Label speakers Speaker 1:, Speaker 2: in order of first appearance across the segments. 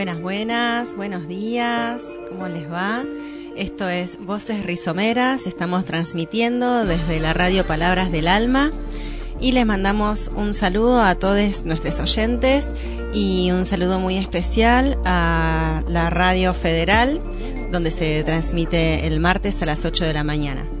Speaker 1: Buenas, buenas, buenos días, ¿cómo les va? Esto es Voces Rizomeras, estamos transmitiendo desde la radio Palabras del Alma y les mandamos un saludo a todos nuestros oyentes y un saludo muy especial a la Radio Federal, donde se transmite el martes a las 8 de la mañana.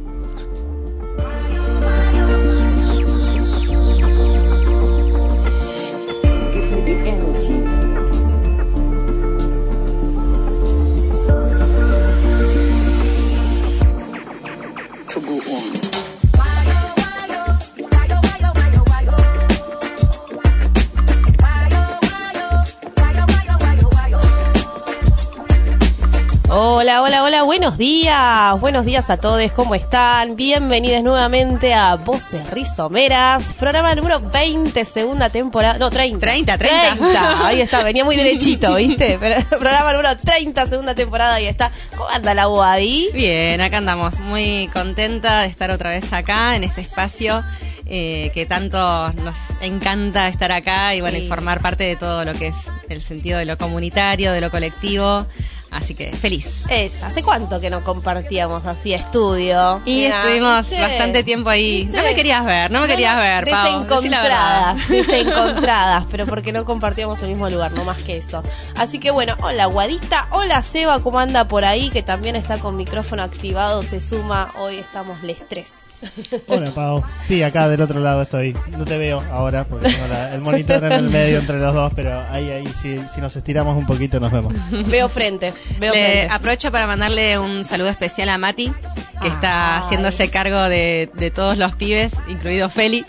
Speaker 2: Buenos días, buenos días a todos, ¿cómo están? Bienvenidos nuevamente a Voces Rizomeras, programa número 20, segunda temporada, no, 30.
Speaker 1: 30, 30.
Speaker 2: ahí está, venía muy derechito, ¿viste? Pero, programa número 30, segunda temporada, ahí está. ¿Cómo anda la Wadi?
Speaker 1: Bien, acá andamos, muy contenta de estar otra vez acá, en este espacio. Eh, que tanto nos encanta estar acá y bueno, y formar parte de todo lo que es el sentido de lo comunitario, de lo colectivo. Así que feliz.
Speaker 2: Es, ¿hace cuánto que no compartíamos así estudio?
Speaker 1: Y estuvimos bastante tiempo ahí. No me querías ver, no me querías ver, Pau.
Speaker 2: Desencontradas, desencontradas, pero porque no compartíamos el mismo lugar, no más que eso. Así que bueno, hola Guadita, hola Seba, ¿cómo anda por ahí? Que también está con micrófono activado, se suma, hoy estamos les tres.
Speaker 3: Hola, Pau. Sí, acá del otro lado estoy. No te veo ahora porque tengo el monitor en el medio entre los dos, pero ahí, ahí, si, si nos estiramos un poquito nos vemos.
Speaker 2: Veo frente, veo
Speaker 1: Le
Speaker 2: frente.
Speaker 1: aprovecho para mandarle un saludo especial a Mati, que está
Speaker 2: Ay.
Speaker 1: haciéndose cargo de, de todos los pibes, incluido Feli.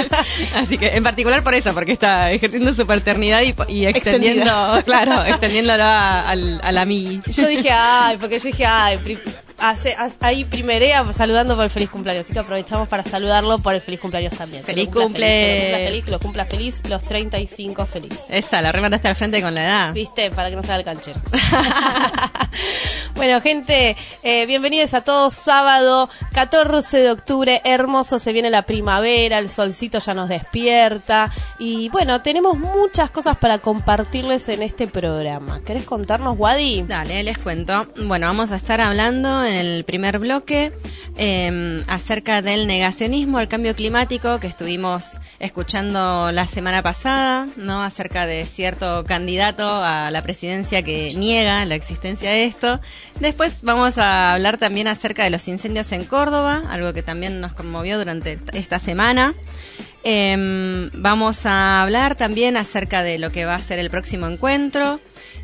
Speaker 1: Así que, en particular por eso, porque está ejerciendo su paternidad y, y extendiendo, claro, extendiéndolo a, al, a la mi.
Speaker 2: Yo dije, ay, porque yo dije, ay, pri- hace- hace- ahí primerea saludando por el feliz cumpleaños. Así que aprovechamos para saludarlo por el feliz cumpleaños también. Que
Speaker 1: Feliz
Speaker 2: cumpla
Speaker 1: cumple.
Speaker 2: feliz, que lo cumpla feliz, que lo cumpla feliz, los 35 feliz.
Speaker 1: Esa, la remandaste al frente con la edad.
Speaker 2: ¿Viste? Para que no se haga el canchero. bueno, gente, eh, bienvenidos a todos. Sábado 14 de octubre, hermoso, se viene la primavera, el solcito ya nos despierta. Y bueno, tenemos muchas cosas para compartirles en este programa. ¿Querés contarnos, Wadi?
Speaker 1: Dale, les cuento. Bueno, vamos a estar hablando en el primer bloque eh, acerca del negacionismo al cambio climático que estuvimos escuchando la semana pasada, ¿no? Acerca de cierto candidato a la presidencia que niega la existencia de esto. Después vamos a hablar también acerca de los incendios en Córdoba, algo que también nos conmovió durante esta semana. Em, vamos a hablar también acerca de lo que va a ser el próximo encuentro,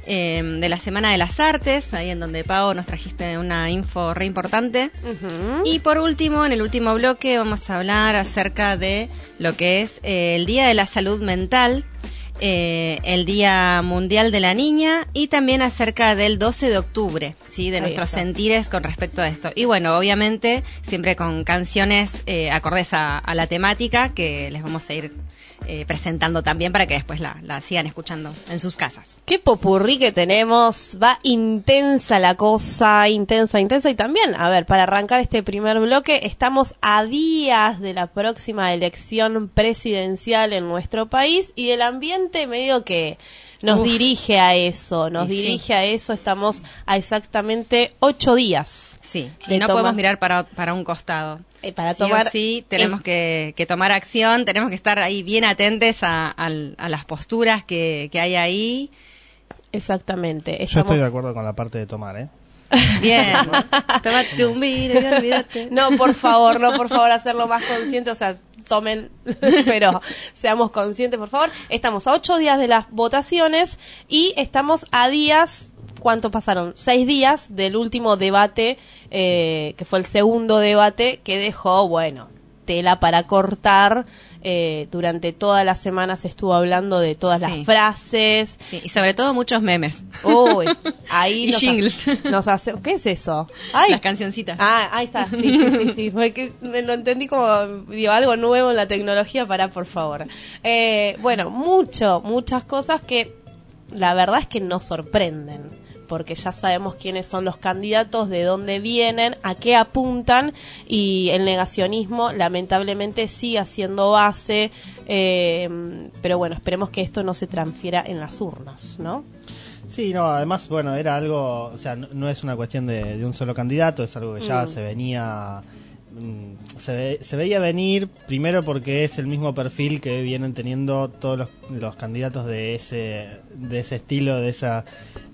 Speaker 1: em, de la Semana de las Artes, ahí en donde Pau nos trajiste una info re importante. Y por último, en el último bloque, vamos a hablar acerca de lo que es eh, el Día de la Salud Mental, eh, el Día Mundial de la Niña y también acerca del 12 de octubre, ¿sí? de
Speaker 2: Ahí
Speaker 1: nuestros
Speaker 2: está.
Speaker 1: sentires con respecto a esto. Y bueno, obviamente, siempre con canciones eh, acordes a, a la temática que les vamos a ir eh, presentando también para que después la, la sigan escuchando en sus casas.
Speaker 2: Qué popurrí que tenemos, va intensa la cosa, intensa, intensa. Y también, a ver, para arrancar este primer bloque, estamos a días de la próxima elección presidencial en nuestro país y el ambiente medio que nos
Speaker 1: Uf.
Speaker 2: dirige a eso, nos
Speaker 1: sí.
Speaker 2: dirige a eso, estamos a exactamente ocho días.
Speaker 1: Sí, y no
Speaker 2: tomar-
Speaker 1: podemos mirar para, para un costado.
Speaker 2: Eh, para
Speaker 1: Sí
Speaker 2: tomar
Speaker 1: sí, tenemos que, que tomar acción, tenemos que estar ahí bien atentes a, las posturas que, que hay ahí.
Speaker 2: Exactamente.
Speaker 3: Yo estoy de acuerdo con la parte de tomar, ¿eh?
Speaker 1: Bien, tómate un vino y olvídate.
Speaker 2: No, por favor, no, por favor, hacerlo más consciente, o sea, tomen, pero seamos conscientes, por favor. Estamos a ocho días de las votaciones y estamos a días, ¿cuánto pasaron? Seis días del último debate, eh, que fue el segundo debate, que dejó, bueno, tela para cortar. Eh, durante toda la semana se estuvo hablando de todas
Speaker 1: Sí.
Speaker 2: las frases.
Speaker 1: Sí, y sobre todo muchos memes.
Speaker 2: Uy, ahí
Speaker 1: Y
Speaker 2: nos,
Speaker 1: jingles.
Speaker 2: hace- nos hace, ¿qué es eso? Ay,
Speaker 1: Las cancioncitas.
Speaker 2: Ah, ahí está. Sí, sí, sí, sí. Fue que me lo entendí como digo, algo nuevo en la tecnología para, por favor. Eh, bueno, mucho, muchas cosas que la verdad es que nos sorprenden. Porque ya sabemos quiénes son los candidatos, de dónde vienen, a qué apuntan y el negacionismo lamentablemente sigue siendo base, eh, pero bueno, esperemos que esto no se transfiera en las urnas, ¿no?
Speaker 3: Sí, no, además, bueno, era algo, o sea, no, no es una cuestión de, de un solo candidato, es algo que ya
Speaker 2: Mm.
Speaker 3: se venía, mm, se, ve- se veía venir, primero porque es el mismo perfil que vienen teniendo todos los, los candidatos de ese, de ese estilo, de esa,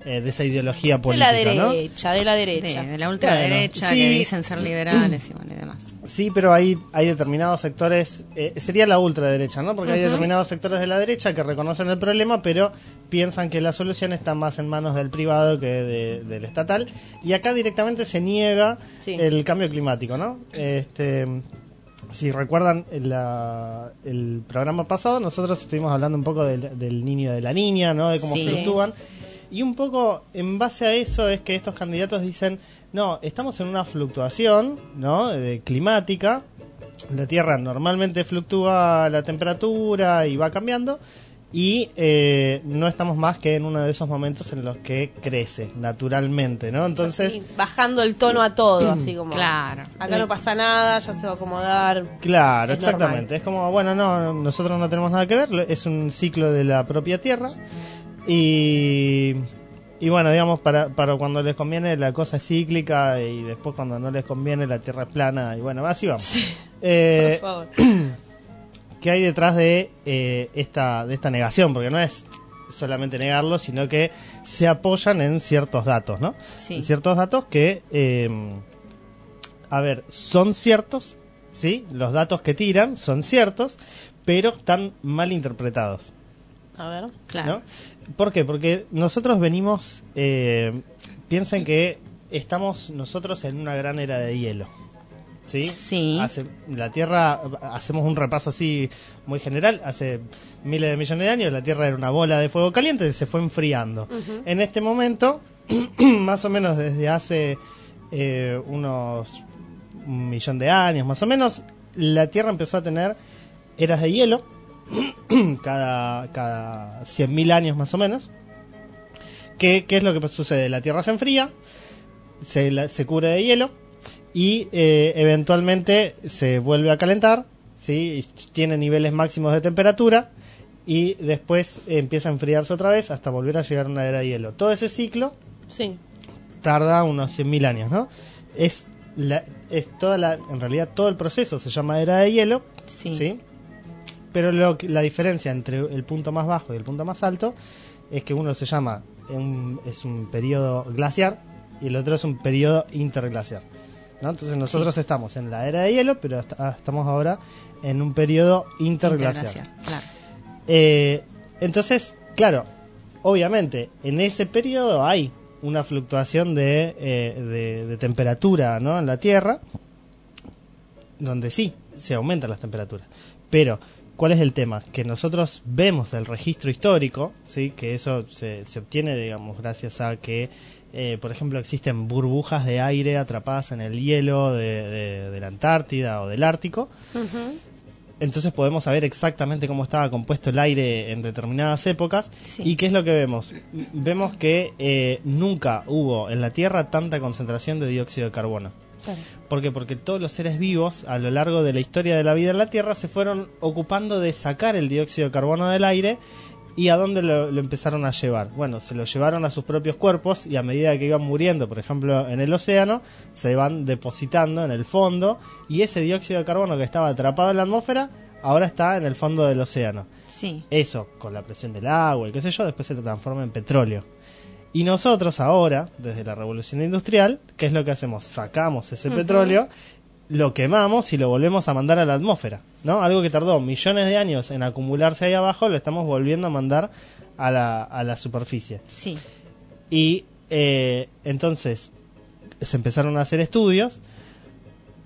Speaker 3: eh, de esa ideología
Speaker 2: De
Speaker 3: política,
Speaker 2: la
Speaker 3: ¿no?
Speaker 2: derecha, de la
Speaker 1: De,
Speaker 2: derecha.
Speaker 1: de la ultraderecha
Speaker 3: Bueno,
Speaker 1: que
Speaker 3: sí.
Speaker 1: dicen ser liberales y bueno y demás.
Speaker 3: Sí, pero hay, hay determinados sectores, eh, sería la ultraderecha, ¿no? Porque hay determinados sectores de la derecha que reconocen el problema, pero piensan que la solución está más en manos del privado que de- del estatal. Y acá directamente se niega
Speaker 2: Sí.
Speaker 3: el cambio climático, ¿no? Este, si recuerdan la- el programa pasado, nosotros estuvimos hablando un poco del, del niño y de la niña, ¿no? De cómo
Speaker 1: Sí.
Speaker 3: fluctúan. Y un poco en base a eso es que estos candidatos dicen, no, estamos en una fluctuación, ¿no? De climática. La Tierra normalmente fluctúa la temperatura y va cambiando. Y eh, no estamos más que en uno de esos momentos en los que crece naturalmente, ¿no? Entonces,
Speaker 2: Sí, bajando el tono a todo, así como.
Speaker 1: Claro.
Speaker 2: Acá no pasa nada, ya se va a acomodar.
Speaker 3: Claro,
Speaker 2: Es
Speaker 3: exactamente.
Speaker 2: normal.
Speaker 3: Es como, bueno, no, nosotros no tenemos nada que ver, es un ciclo de la propia Tierra. Y, y bueno, digamos, para, para cuando les conviene la cosa es cíclica y después cuando no les conviene la Tierra es plana. Y bueno, así vamos. Eh,
Speaker 2: Por favor.
Speaker 3: ¿Qué hay detrás de, eh, esta, de esta negación? Porque no es solamente negarlo, sino que se apoyan en ciertos datos, ¿no?
Speaker 1: Sí.
Speaker 3: En ciertos datos que, eh, a ver, son ciertos, ¿sí? Los datos que tiran son ciertos, pero están mal interpretados.
Speaker 2: A ver.
Speaker 1: Claro.
Speaker 3: ¿no? ¿Por qué? Porque nosotros venimos, eh, piensen que estamos nosotros en una gran era de hielo. ¿Sí?
Speaker 1: Sí.
Speaker 3: Hace, la Tierra, hacemos un repaso así muy general, hace miles de millones de años la Tierra era una bola de fuego caliente y se fue enfriando. En este momento, más o menos desde hace eh, unos un millón de años, más o menos, la Tierra empezó a tener eras de hielo cada, cada 100.000 años más o menos. ¿Qué, ¿Qué es lo que sucede? La Tierra se enfría, se, la- se cubre de hielo y eh, eventualmente se vuelve a calentar, ¿sí? Tiene niveles máximos de temperatura y después empieza a enfriarse otra vez hasta volver a llegar a una era de hielo. Todo ese ciclo
Speaker 2: Sí.
Speaker 3: tarda unos 100.000 años, ¿no? Es, la, es toda la, en realidad todo el proceso se llama era de hielo,
Speaker 1: Sí.
Speaker 3: ¿sí? Pero lo que- la diferencia entre el punto más bajo y el punto más alto es que uno se llama, un- es un periodo glaciar y el otro es un periodo interglaciar. ¿no? Entonces nosotros estamos en la era de hielo, pero ah, estamos ahora en un periodo interglaciar.
Speaker 1: Interglaciar, Claro.
Speaker 3: Eh, entonces, claro, obviamente, en ese periodo hay una fluctuación de, eh, de, de temperatura ¿no? en la Tierra, donde sí, se aumentan las temperaturas. Pero, ¿cuál es el tema? Que nosotros vemos del registro histórico, ¿sí? que eso se, se obtiene, digamos, gracias a que, eh, por ejemplo, existen burbujas de aire atrapadas en el hielo de, de- de la Antártida o del Ártico. Entonces podemos saber exactamente cómo estaba compuesto el aire en determinadas épocas.
Speaker 1: Sí.
Speaker 3: ¿Y qué es lo que vemos? Vemos que eh, nunca hubo en la Tierra tanta concentración de dióxido de carbono.
Speaker 2: Claro.
Speaker 3: ¿Por qué? Porque todos los seres vivos a lo largo de la historia de la vida en la Tierra se fueron ocupando de sacar el dióxido de carbono del aire y a dónde lo, lo empezaron a llevar. Bueno, se lo llevaron a sus propios cuerpos y a medida que iban muriendo, por ejemplo, en el océano, se van depositando en el fondo y ese dióxido de carbono que estaba atrapado en la atmósfera ahora está en el fondo del océano.
Speaker 1: Sí.
Speaker 3: Eso, con la presión del agua y qué sé yo, después se transforma en petróleo. Y nosotros ahora, desde la revolución industrial, ¿qué es lo que hacemos? Sacamos ese petróleo, lo quemamos y lo volvemos a mandar a la atmósfera, ¿no? Algo que tardó millones de años en acumularse ahí abajo, lo estamos volviendo a mandar a la, a la superficie.
Speaker 1: Sí.
Speaker 3: Y eh, entonces se empezaron a hacer estudios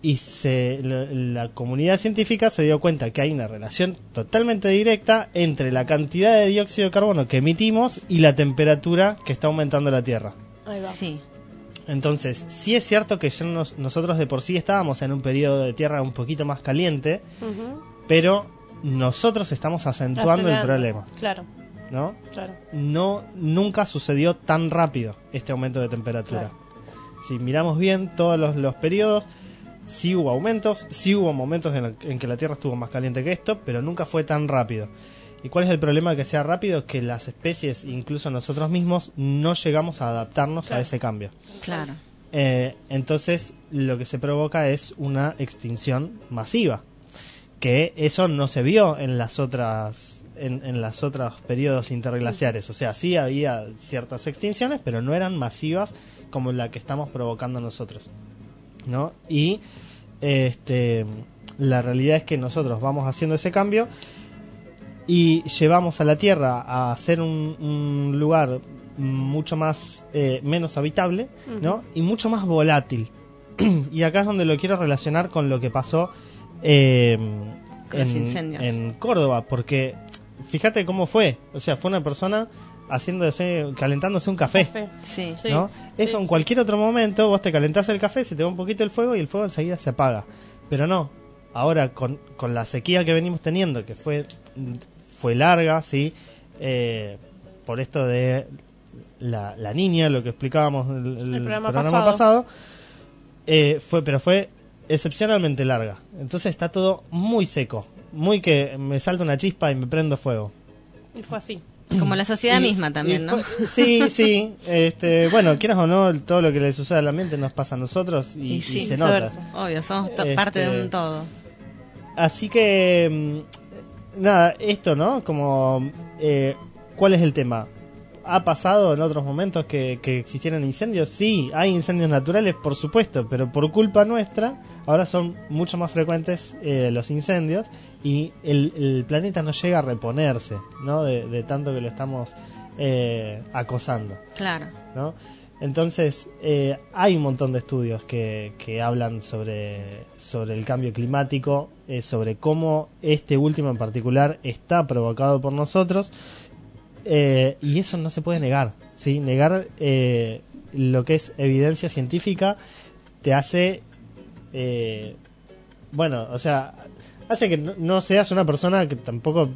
Speaker 3: y se, lo- la comunidad científica se dio cuenta que hay una relación totalmente directa entre la cantidad de dióxido de carbono que emitimos y la temperatura que está aumentando la Tierra.
Speaker 2: Ahí va.
Speaker 1: Sí.
Speaker 3: Entonces, sí es cierto que ya nos- nosotros de por sí estábamos en un periodo de Tierra un poquito más caliente, pero nosotros estamos acentuando el problema.
Speaker 2: Claro.
Speaker 3: ¿no?
Speaker 2: Claro.
Speaker 3: No, nunca sucedió tan rápido este aumento de temperatura. Si miramos bien todos los, los periodos, sí hubo aumentos, sí hubo momentos en, el- en que la Tierra estuvo más caliente que esto, pero nunca fue tan rápido. ¿Y cuál es el problema de que sea rápido? Que las especies, incluso nosotros mismos, no llegamos a adaptarnos a ese cambio.
Speaker 1: Claro.
Speaker 3: Eh, entonces, lo que se provoca es una extinción masiva. Que eso no se vio en las otras en, en las otros periodos interglaciares. O sea, sí había ciertas extinciones, pero no eran masivas como la que estamos provocando nosotros. ¿No? Y este la realidad es que nosotros vamos haciendo ese cambio y llevamos a la Tierra a ser un, un lugar mucho más eh, menos habitable, ¿no? Y mucho más volátil. y acá es donde lo quiero relacionar con lo que pasó eh, en Córdoba, porque fíjate cómo fue, o sea, fue una persona haciéndose, calentándose un café.
Speaker 2: Café.
Speaker 1: Sí.
Speaker 2: Sí.
Speaker 3: ¿no? Eso
Speaker 2: sí.
Speaker 3: en cualquier otro momento vos te calentás el café, se te va un poquito el fuego y el fuego enseguida se apaga. Pero no, ahora con, con la sequía que venimos teniendo, que fue, fue larga, ¿sí? Eh, por esto de la, la niña, lo que explicábamos el, el
Speaker 2: El programa
Speaker 3: programa
Speaker 2: pasado.
Speaker 3: pasado, eh, fue, pero fue excepcionalmente larga. Entonces está todo muy seco, muy que me salta una chispa y me prendo fuego.
Speaker 2: Y fue así.
Speaker 1: Como la sociedad
Speaker 3: Y-
Speaker 1: misma también, ¿no?
Speaker 3: fue- sí, sí. Este, bueno, quieras o no, todo lo que le sucede al ambiente nos pasa a nosotros y,
Speaker 1: Y sí,
Speaker 3: y se nota.
Speaker 1: Obvio, somos
Speaker 3: Este-
Speaker 1: parte de un todo.
Speaker 3: Así que, mm, nada, esto, ¿no? Como, eh, ¿cuál es el tema? ¿Ha pasado en otros momentos que, que existieran incendios? Sí, hay incendios naturales, por supuesto, pero por culpa nuestra, ahora son mucho más frecuentes eh, los incendios y el, el planeta no llega a reponerse, ¿no? De, de tanto que lo estamos eh, acosando.
Speaker 1: Claro.
Speaker 3: ¿no? Entonces, eh, hay un montón de estudios que, que hablan sobre, sobre el cambio climático, eh, sobre cómo este último en particular está provocado por nosotros, eh, y eso no se puede negar. ¿sí? Negar lo que es evidencia científica te hace, bueno, o sea, hace que no, seas una persona que tampoco...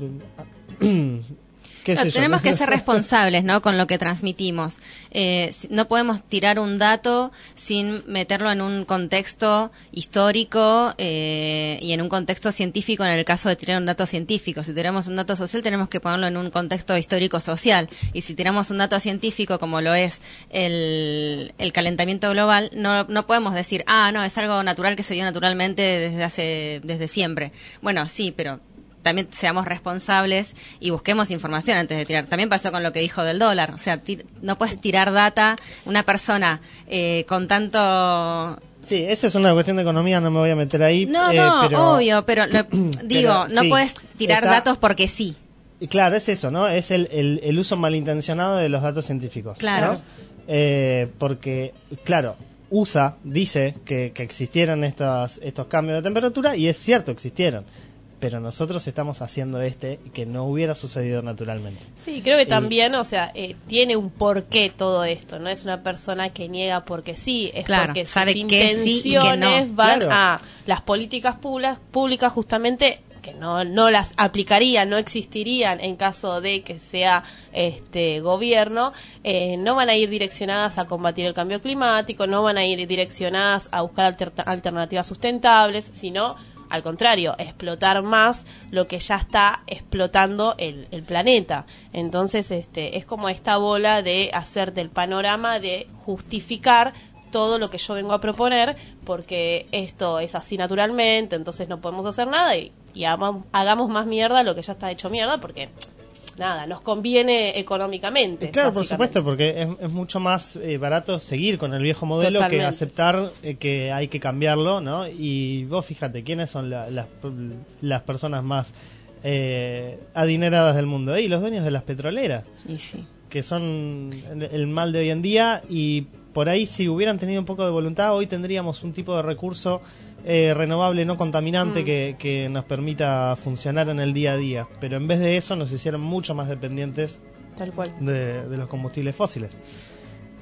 Speaker 3: qué
Speaker 1: Claro, tenemos que ser responsables, ¿no? Con lo que transmitimos. Eh, no podemos tirar un dato sin meterlo en un contexto histórico eh, y en un contexto científico. En el caso de tirar un dato científico, si tiramos un dato social, tenemos que ponerlo en un contexto histórico social. Y si tiramos un dato científico, como lo es el, el calentamiento global, no, no podemos decir, ah, no, es algo natural que se dio naturalmente desde hace, desde siempre. Bueno, sí, pero también seamos responsables y busquemos información antes de tirar. También pasó con lo que dijo del dólar. O sea, no puedes tirar data. Una persona eh, con tanto...
Speaker 3: Sí, esa es una cuestión de economía, no me voy a meter ahí.
Speaker 1: No,
Speaker 3: eh,
Speaker 1: no,
Speaker 3: pero-
Speaker 1: obvio, pero lo- digo, no
Speaker 3: sí,
Speaker 1: puedes tirar
Speaker 3: está-
Speaker 1: datos porque sí.
Speaker 3: Claro, es eso, ¿no? Es el, el, el uso malintencionado de los datos científicos.
Speaker 1: Claro.
Speaker 3: ¿no? Eh, porque, claro, USA dice que, que existieron estos, estos cambios de temperatura y es cierto, existieron. Pero nosotros estamos haciendo este que no hubiera sucedido naturalmente.
Speaker 2: Sí, creo que
Speaker 3: Y-
Speaker 2: también, o sea, eh, tiene un porqué todo esto. No es una persona que niega porque sí, es
Speaker 1: Claro,
Speaker 2: porque
Speaker 1: sabe
Speaker 2: sus
Speaker 1: que sí y que no.
Speaker 2: intenciones van
Speaker 3: Claro.
Speaker 2: a las políticas públicas, públicas justamente que no, no las aplicarían, no existirían en caso de que sea este gobierno, eh, no van a ir direccionadas a combatir el cambio climático, no van a ir direccionadas a buscar alter- alternativas sustentables, sino al contrario, explotar más lo que ya está explotando el, planeta. Entonces, este, es como esta bola de hacerte el panorama de justificar todo lo que yo vengo a proponer, porque esto es así naturalmente, entonces no podemos hacer nada y, y hagamos, hagamos más mierda lo que ya está hecho mierda, porque nada, nos conviene económicamente.
Speaker 3: Eh, Claro, por supuesto, porque es, es mucho más eh, barato seguir con el viejo modelo
Speaker 2: Totalmente.
Speaker 3: que aceptar eh, que hay que cambiarlo, ¿no? Y vos fíjate, ¿quiénes son la- las, las personas más eh, adineradas del mundo? Y los dueños de las petroleras,
Speaker 1: Y sí.
Speaker 3: que son el mal de hoy en día y por ahí si hubieran tenido un poco de voluntad, hoy tendríamos un tipo de recurso eh, renovable, no contaminante, que, que nos permita funcionar en el día a día. Pero en vez de eso nos hicieron mucho más dependientes
Speaker 2: Tal cual.
Speaker 3: de, de los combustibles fósiles.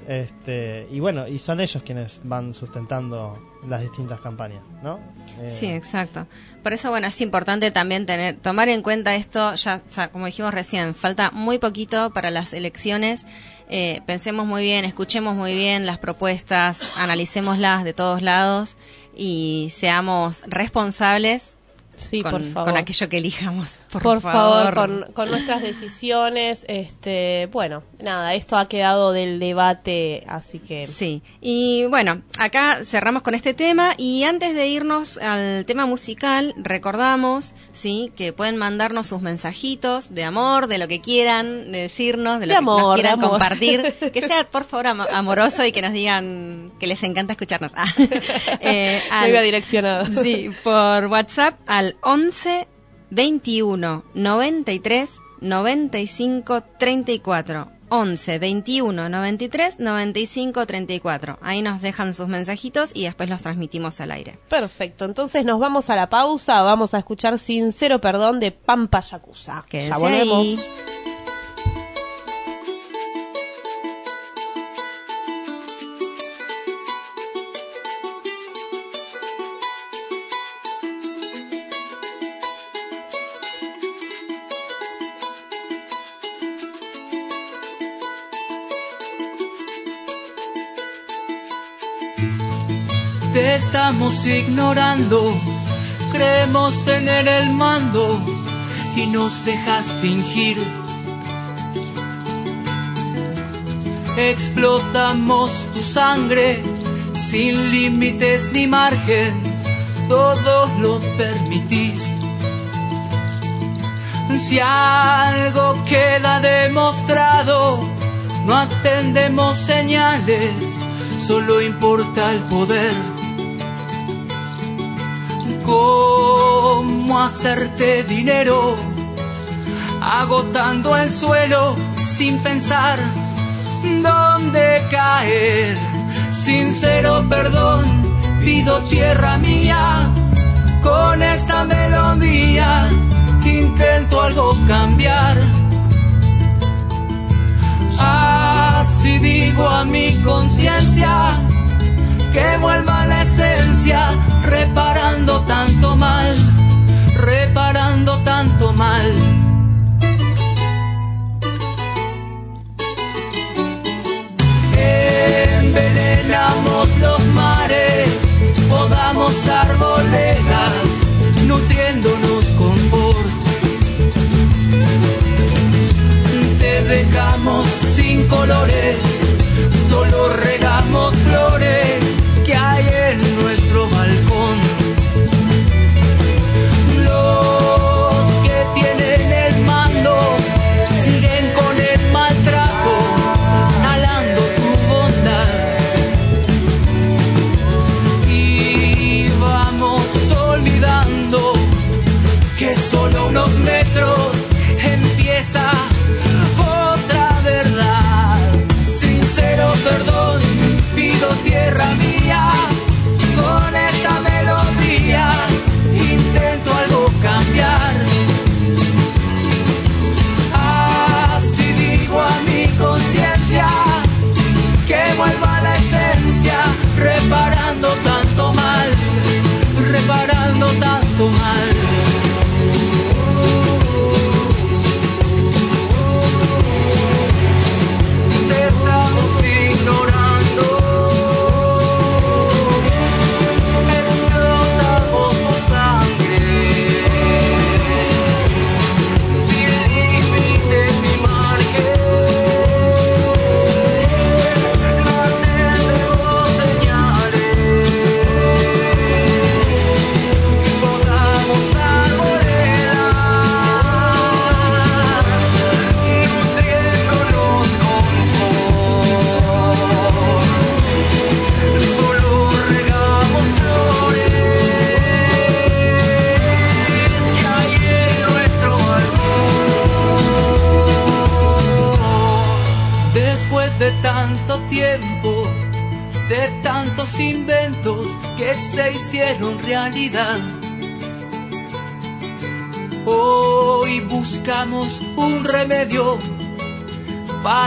Speaker 3: Este, y bueno, y son ellos quienes van sustentando las distintas campañas, ¿no?
Speaker 1: Eh, sí, exacto. Por eso, bueno, es importante también tener, tomar en cuenta esto, ya, como dijimos recién, falta muy poquito para las elecciones. Eh, pensemos muy bien, escuchemos muy bien las propuestas, analicémoslas de todos lados y seamos responsables
Speaker 2: Sí,
Speaker 1: con,
Speaker 2: por favor.
Speaker 1: con aquello que elijamos.
Speaker 2: Por, favor, con, con, nuestras decisiones. Este, bueno, nada, esto ha quedado del debate, así que.
Speaker 1: Sí, y bueno, acá cerramos con este tema. Y antes de irnos al tema musical, recordamos, sí, que pueden mandarnos sus mensajitos de amor, de lo que quieran decirnos, de lo que nos quieran compartir. Que sea, por favor, amoroso y que nos digan que les encanta escucharnos. Ah,
Speaker 2: eh, al, direccionado.
Speaker 1: Sí, por WhatsApp al 11 21 93 95 34. 11 21 93 95 34. Ahí nos dejan sus mensajitos y después los transmitimos al aire.
Speaker 2: Perfecto. Entonces nos vamos a la pausa. Vamos a escuchar Sincero Perdón de Pampa Yakuza.
Speaker 1: Que ya volvemos.
Speaker 4: te estamos ignorando. Creemos tener el mando y nos dejas fingir. Explotamos tu sangre sin límites ni margen, todo lo permitís. Si algo queda demostrado, no atendemos señales, solo importa el poder cómo hacerte dinero, agotando el suelo sin pensar dónde caer. Sincero perdón, pido tierra mía, con esta melodía intento algo cambiar. Así digo a mi conciencia que vuelva la esencia, reparando tanto mal, reparando tanto mal. Envenenamos los mares, podamos arboledas, nutriéndonos con por. Te dejamos sin colores, solo regamos flores nuestro balcón.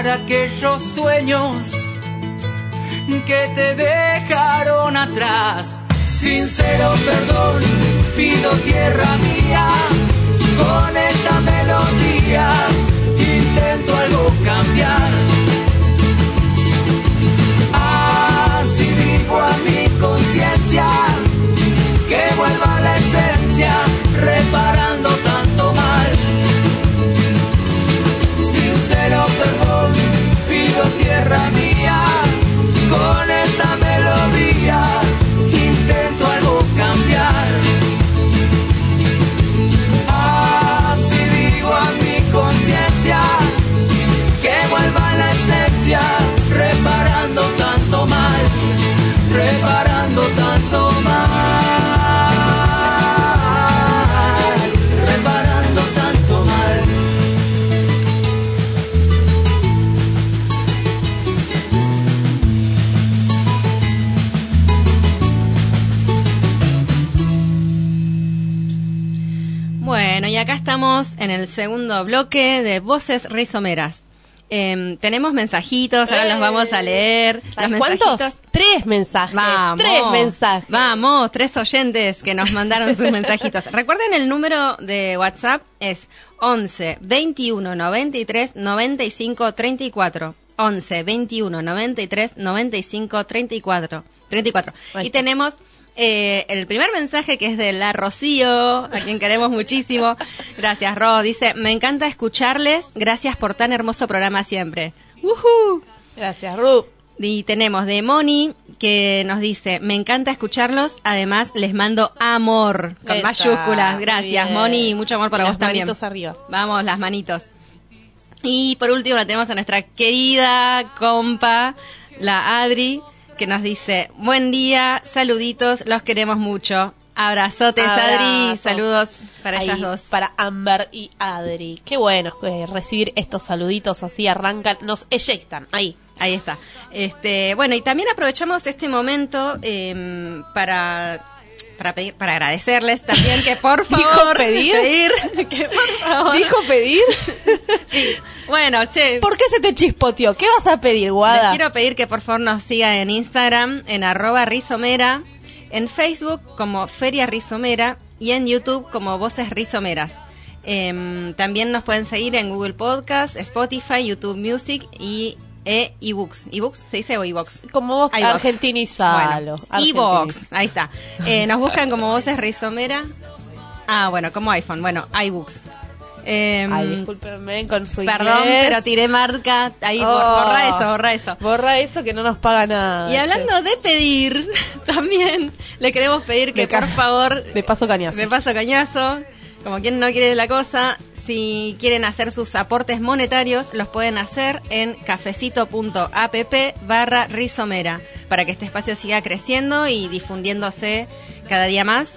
Speaker 4: Para aquellos sueños que te dejaron atrás. Sincero perdón, pido tierra mía, con esta melodía intento algo cambiar. Así digo a mi conciencia que vuelva a la esencia,
Speaker 1: estamos en el segundo bloque de Voces Rizomeras. Em, tenemos mensajitos, ahora los vamos a leer.
Speaker 2: ¿Sabes
Speaker 1: Los
Speaker 2: cuántos? Tres mensajes.
Speaker 1: Vamos.
Speaker 2: Tres mensajes.
Speaker 1: Vamos, tres oyentes que nos mandaron sus mensajitos. Recuerden el número de WhatsApp es 11 21 93 95 34. 11 21 93 95 34. 34.
Speaker 2: Ahí
Speaker 1: Y tenemos eh, el primer mensaje que es de la Rocío, a quien queremos muchísimo. Gracias, Ro. Dice, me encanta escucharles. Gracias por tan hermoso programa siempre. ¡Woohoo!
Speaker 2: Gracias, Ru.
Speaker 1: Y tenemos de Moni que nos dice, me encanta escucharlos, además les mando amor, con mayúsculas. Gracias,
Speaker 2: bien.
Speaker 1: Moni, mucho amor para
Speaker 2: Las
Speaker 1: vos también.
Speaker 2: manitos arriba.
Speaker 1: Vamos, las manitos. Y por último la tenemos a nuestra querida compa, la Adri, que nos dice, buen día, saluditos, los queremos mucho. Abrazotes, Adri, saludos para
Speaker 2: Ahí,
Speaker 1: ellas dos.
Speaker 2: Para Amber y Adri. Qué bueno eh, recibir estos saluditos así, arrancan, nos eyectan. Ahí.
Speaker 1: Ahí está. Este, bueno, y también aprovechamos este momento em, para para pedir, para agradecerles también que por
Speaker 2: ¿Dijo
Speaker 1: favor
Speaker 2: pedir?
Speaker 1: pedir que por favor
Speaker 2: ¿Dijo pedir?
Speaker 1: bueno che
Speaker 2: ¿Por qué se te chispoteó? ¿Qué vas a pedir,
Speaker 1: les
Speaker 2: Guada?
Speaker 1: quiero pedir que por favor nos sigan en Instagram en arroba rizomera en Facebook como Feria Rizomera y en YouTube como Voces Rizomeras Em, también nos pueden seguir en Google Podcast, Spotify, YouTube Music y e ebooks. ¿Ebooks? ¿Se dice o ebooks?
Speaker 2: Como vos,
Speaker 1: iVox.
Speaker 2: argentinizalo.
Speaker 1: Bueno, iVox, ahí está. Eh, nos buscan como voces rizomera. Ah, bueno, como iPhone. Bueno, iBooks. Eh,
Speaker 2: Ay, discúlpenme con su
Speaker 1: Perdón,
Speaker 2: inglés.
Speaker 1: pero tiré marca. Ahí,
Speaker 2: Oh.
Speaker 1: bor- borra eso, borra eso.
Speaker 2: Borra eso que no nos paga nada.
Speaker 1: Y hablando de pedir, también le queremos pedir que
Speaker 2: De
Speaker 1: por favor,
Speaker 2: De paso cañazo.
Speaker 1: de paso cañazo, como quien no quiere la cosa, si quieren hacer sus aportes monetarios, los pueden hacer en cafecito.app barra rizomera, para que este espacio siga creciendo y difundiéndose cada día más.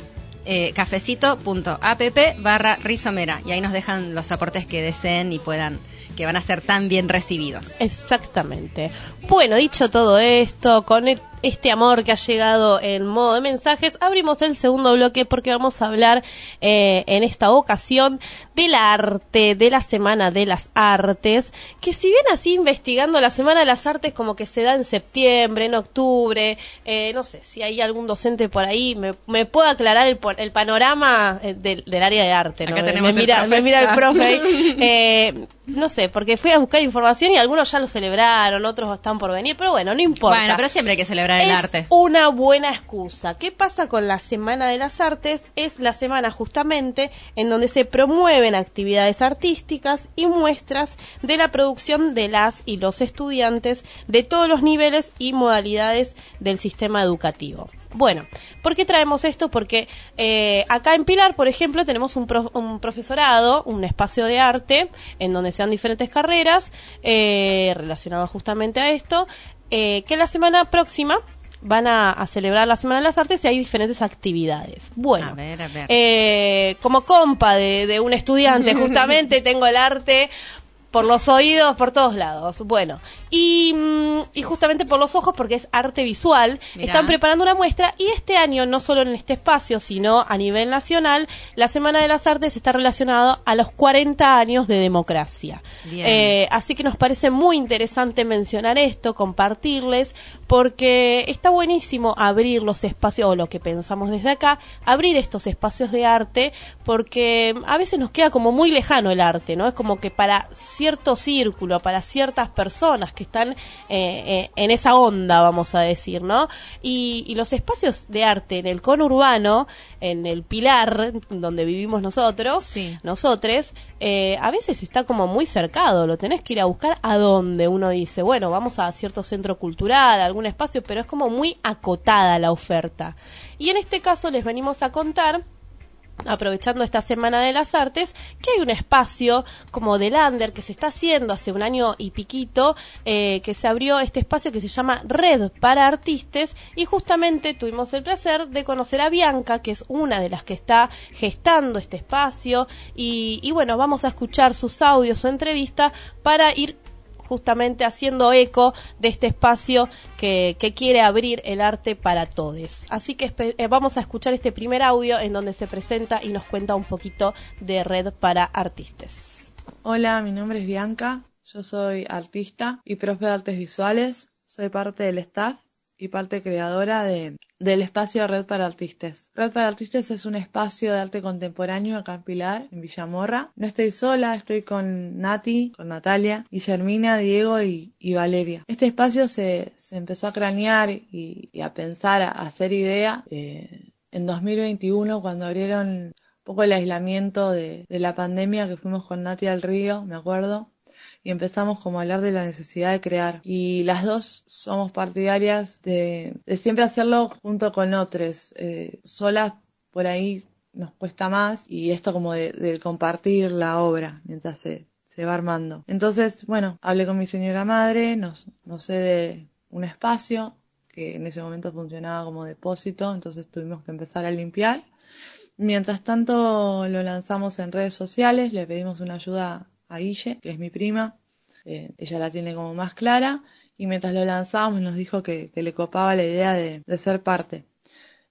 Speaker 1: Eh, cafecito.app barra rizomera y ahí nos dejan los aportes que deseen y puedan que van a ser tan bien recibidos
Speaker 2: Exactamente. Bueno, dicho todo esto, con e- este amor que ha llegado en modo de mensajes, abrimos el segundo bloque porque vamos a hablar eh, en esta ocasión del arte, de la Semana de las Artes, que si bien así investigando la Semana de las Artes como que se da en septiembre, en octubre, eh, no sé si hay algún docente por ahí, me, me puede aclarar el, panorama eh, del, del área de arte. ¿no?
Speaker 1: Acá
Speaker 2: Me-
Speaker 1: tenemos
Speaker 2: me,
Speaker 1: el
Speaker 2: mira,
Speaker 1: profe.
Speaker 2: me mira el profe. Eh, no sé, porque fui a buscar información y algunos ya lo celebraron, otros están por venir, pero bueno, no importa.
Speaker 1: bueno pero siempre hay que celebrar
Speaker 2: es
Speaker 1: arte
Speaker 2: una buena excusa. ¿Qué pasa con la Semana de las Artes? Es la semana justamente en donde se promueven actividades artísticas y muestras de la producción de las y los estudiantes de todos los niveles y modalidades del sistema educativo. Bueno, ¿por qué traemos esto? Porque eh, acá en Pilar, por ejemplo, tenemos un, prof- un profesorado, un espacio de arte, en donde se dan diferentes carreras eh, relacionadas justamente a esto, eh, que la semana próxima van a, a celebrar la Semana de las Artes y hay diferentes actividades. Bueno,
Speaker 1: A ver, a ver.
Speaker 2: eh, como compa de, de un estudiante, justamente tengo el arte por los oídos, por todos lados. Bueno, Y, mm, y justamente por los ojos, porque es arte visual,
Speaker 1: Mirá.
Speaker 2: están preparando una muestra y este año, no solo en este espacio, sino a nivel nacional, la Semana de las Artes está relacionada a los 40 años de democracia. Eh, así que nos parece muy interesante mencionar esto, compartirles, porque está buenísimo abrir los espacios, o lo que pensamos desde acá, abrir estos espacios de arte, porque a veces nos queda como muy lejano el arte, ¿no? Es como que para cierto círculo, para ciertas personas que están eh, eh, en esa onda, vamos a decir, ¿no? Y, y los espacios de arte en el conurbano, en el pilar donde vivimos nosotros,
Speaker 1: Sí.
Speaker 2: nosotros, eh, a veces está como muy cercado, lo tenés que ir a buscar a donde uno dice, bueno, vamos a cierto centro cultural, algún espacio, pero es como muy acotada la oferta. Y en este caso les venimos a contar aprovechando esta Semana de las Artes, que hay un espacio como de Lander que se está haciendo hace un año y piquito, eh, que se abrió este espacio que se llama Red para Artistas y justamente tuvimos el placer de conocer a Bianca, que es una de las que está gestando este espacio y, y bueno, vamos a escuchar sus audios, su entrevista para ir justamente haciendo eco de este espacio que, quiere abrir el arte para todos. Así que eh, vamos a escuchar este primer audio en donde se presenta y nos cuenta un poquito de Red para Artistas.
Speaker 5: Hola, mi nombre es Bianca, yo soy artista y profe de artes visuales, soy parte del staff y parte creadora de, del espacio Red para Artistas. Red para Artistas es un espacio de arte contemporáneo acá en Pilar, en Villamorra. No estoy sola, estoy con Nati, con Natalia, Guillermina, Diego y, Valeria. Este espacio se, se empezó a cranear y, y a pensar, a, hacer idea eh, en 2021 cuando abrieron un poco el aislamiento de, de la pandemia que fuimos con Nati al río, me acuerdo, y empezamos como a hablar de la necesidad de crear. Y las dos somos partidarias de, siempre hacerlo junto con otros. Eh, solas por ahí nos cuesta más y esto como de, de compartir la obra mientras se, se va armando. Entonces, bueno, hablé con mi señora madre, nos, nos cede un espacio que en ese momento funcionaba como depósito, entonces tuvimos que empezar a limpiar. Mientras tanto lo lanzamos en redes sociales, le pedimos una ayuda Guille, que es mi prima, eh, ella la tiene como más clara, y mientras lo lanzábamos nos dijo que, le copaba la idea de, de ser parte.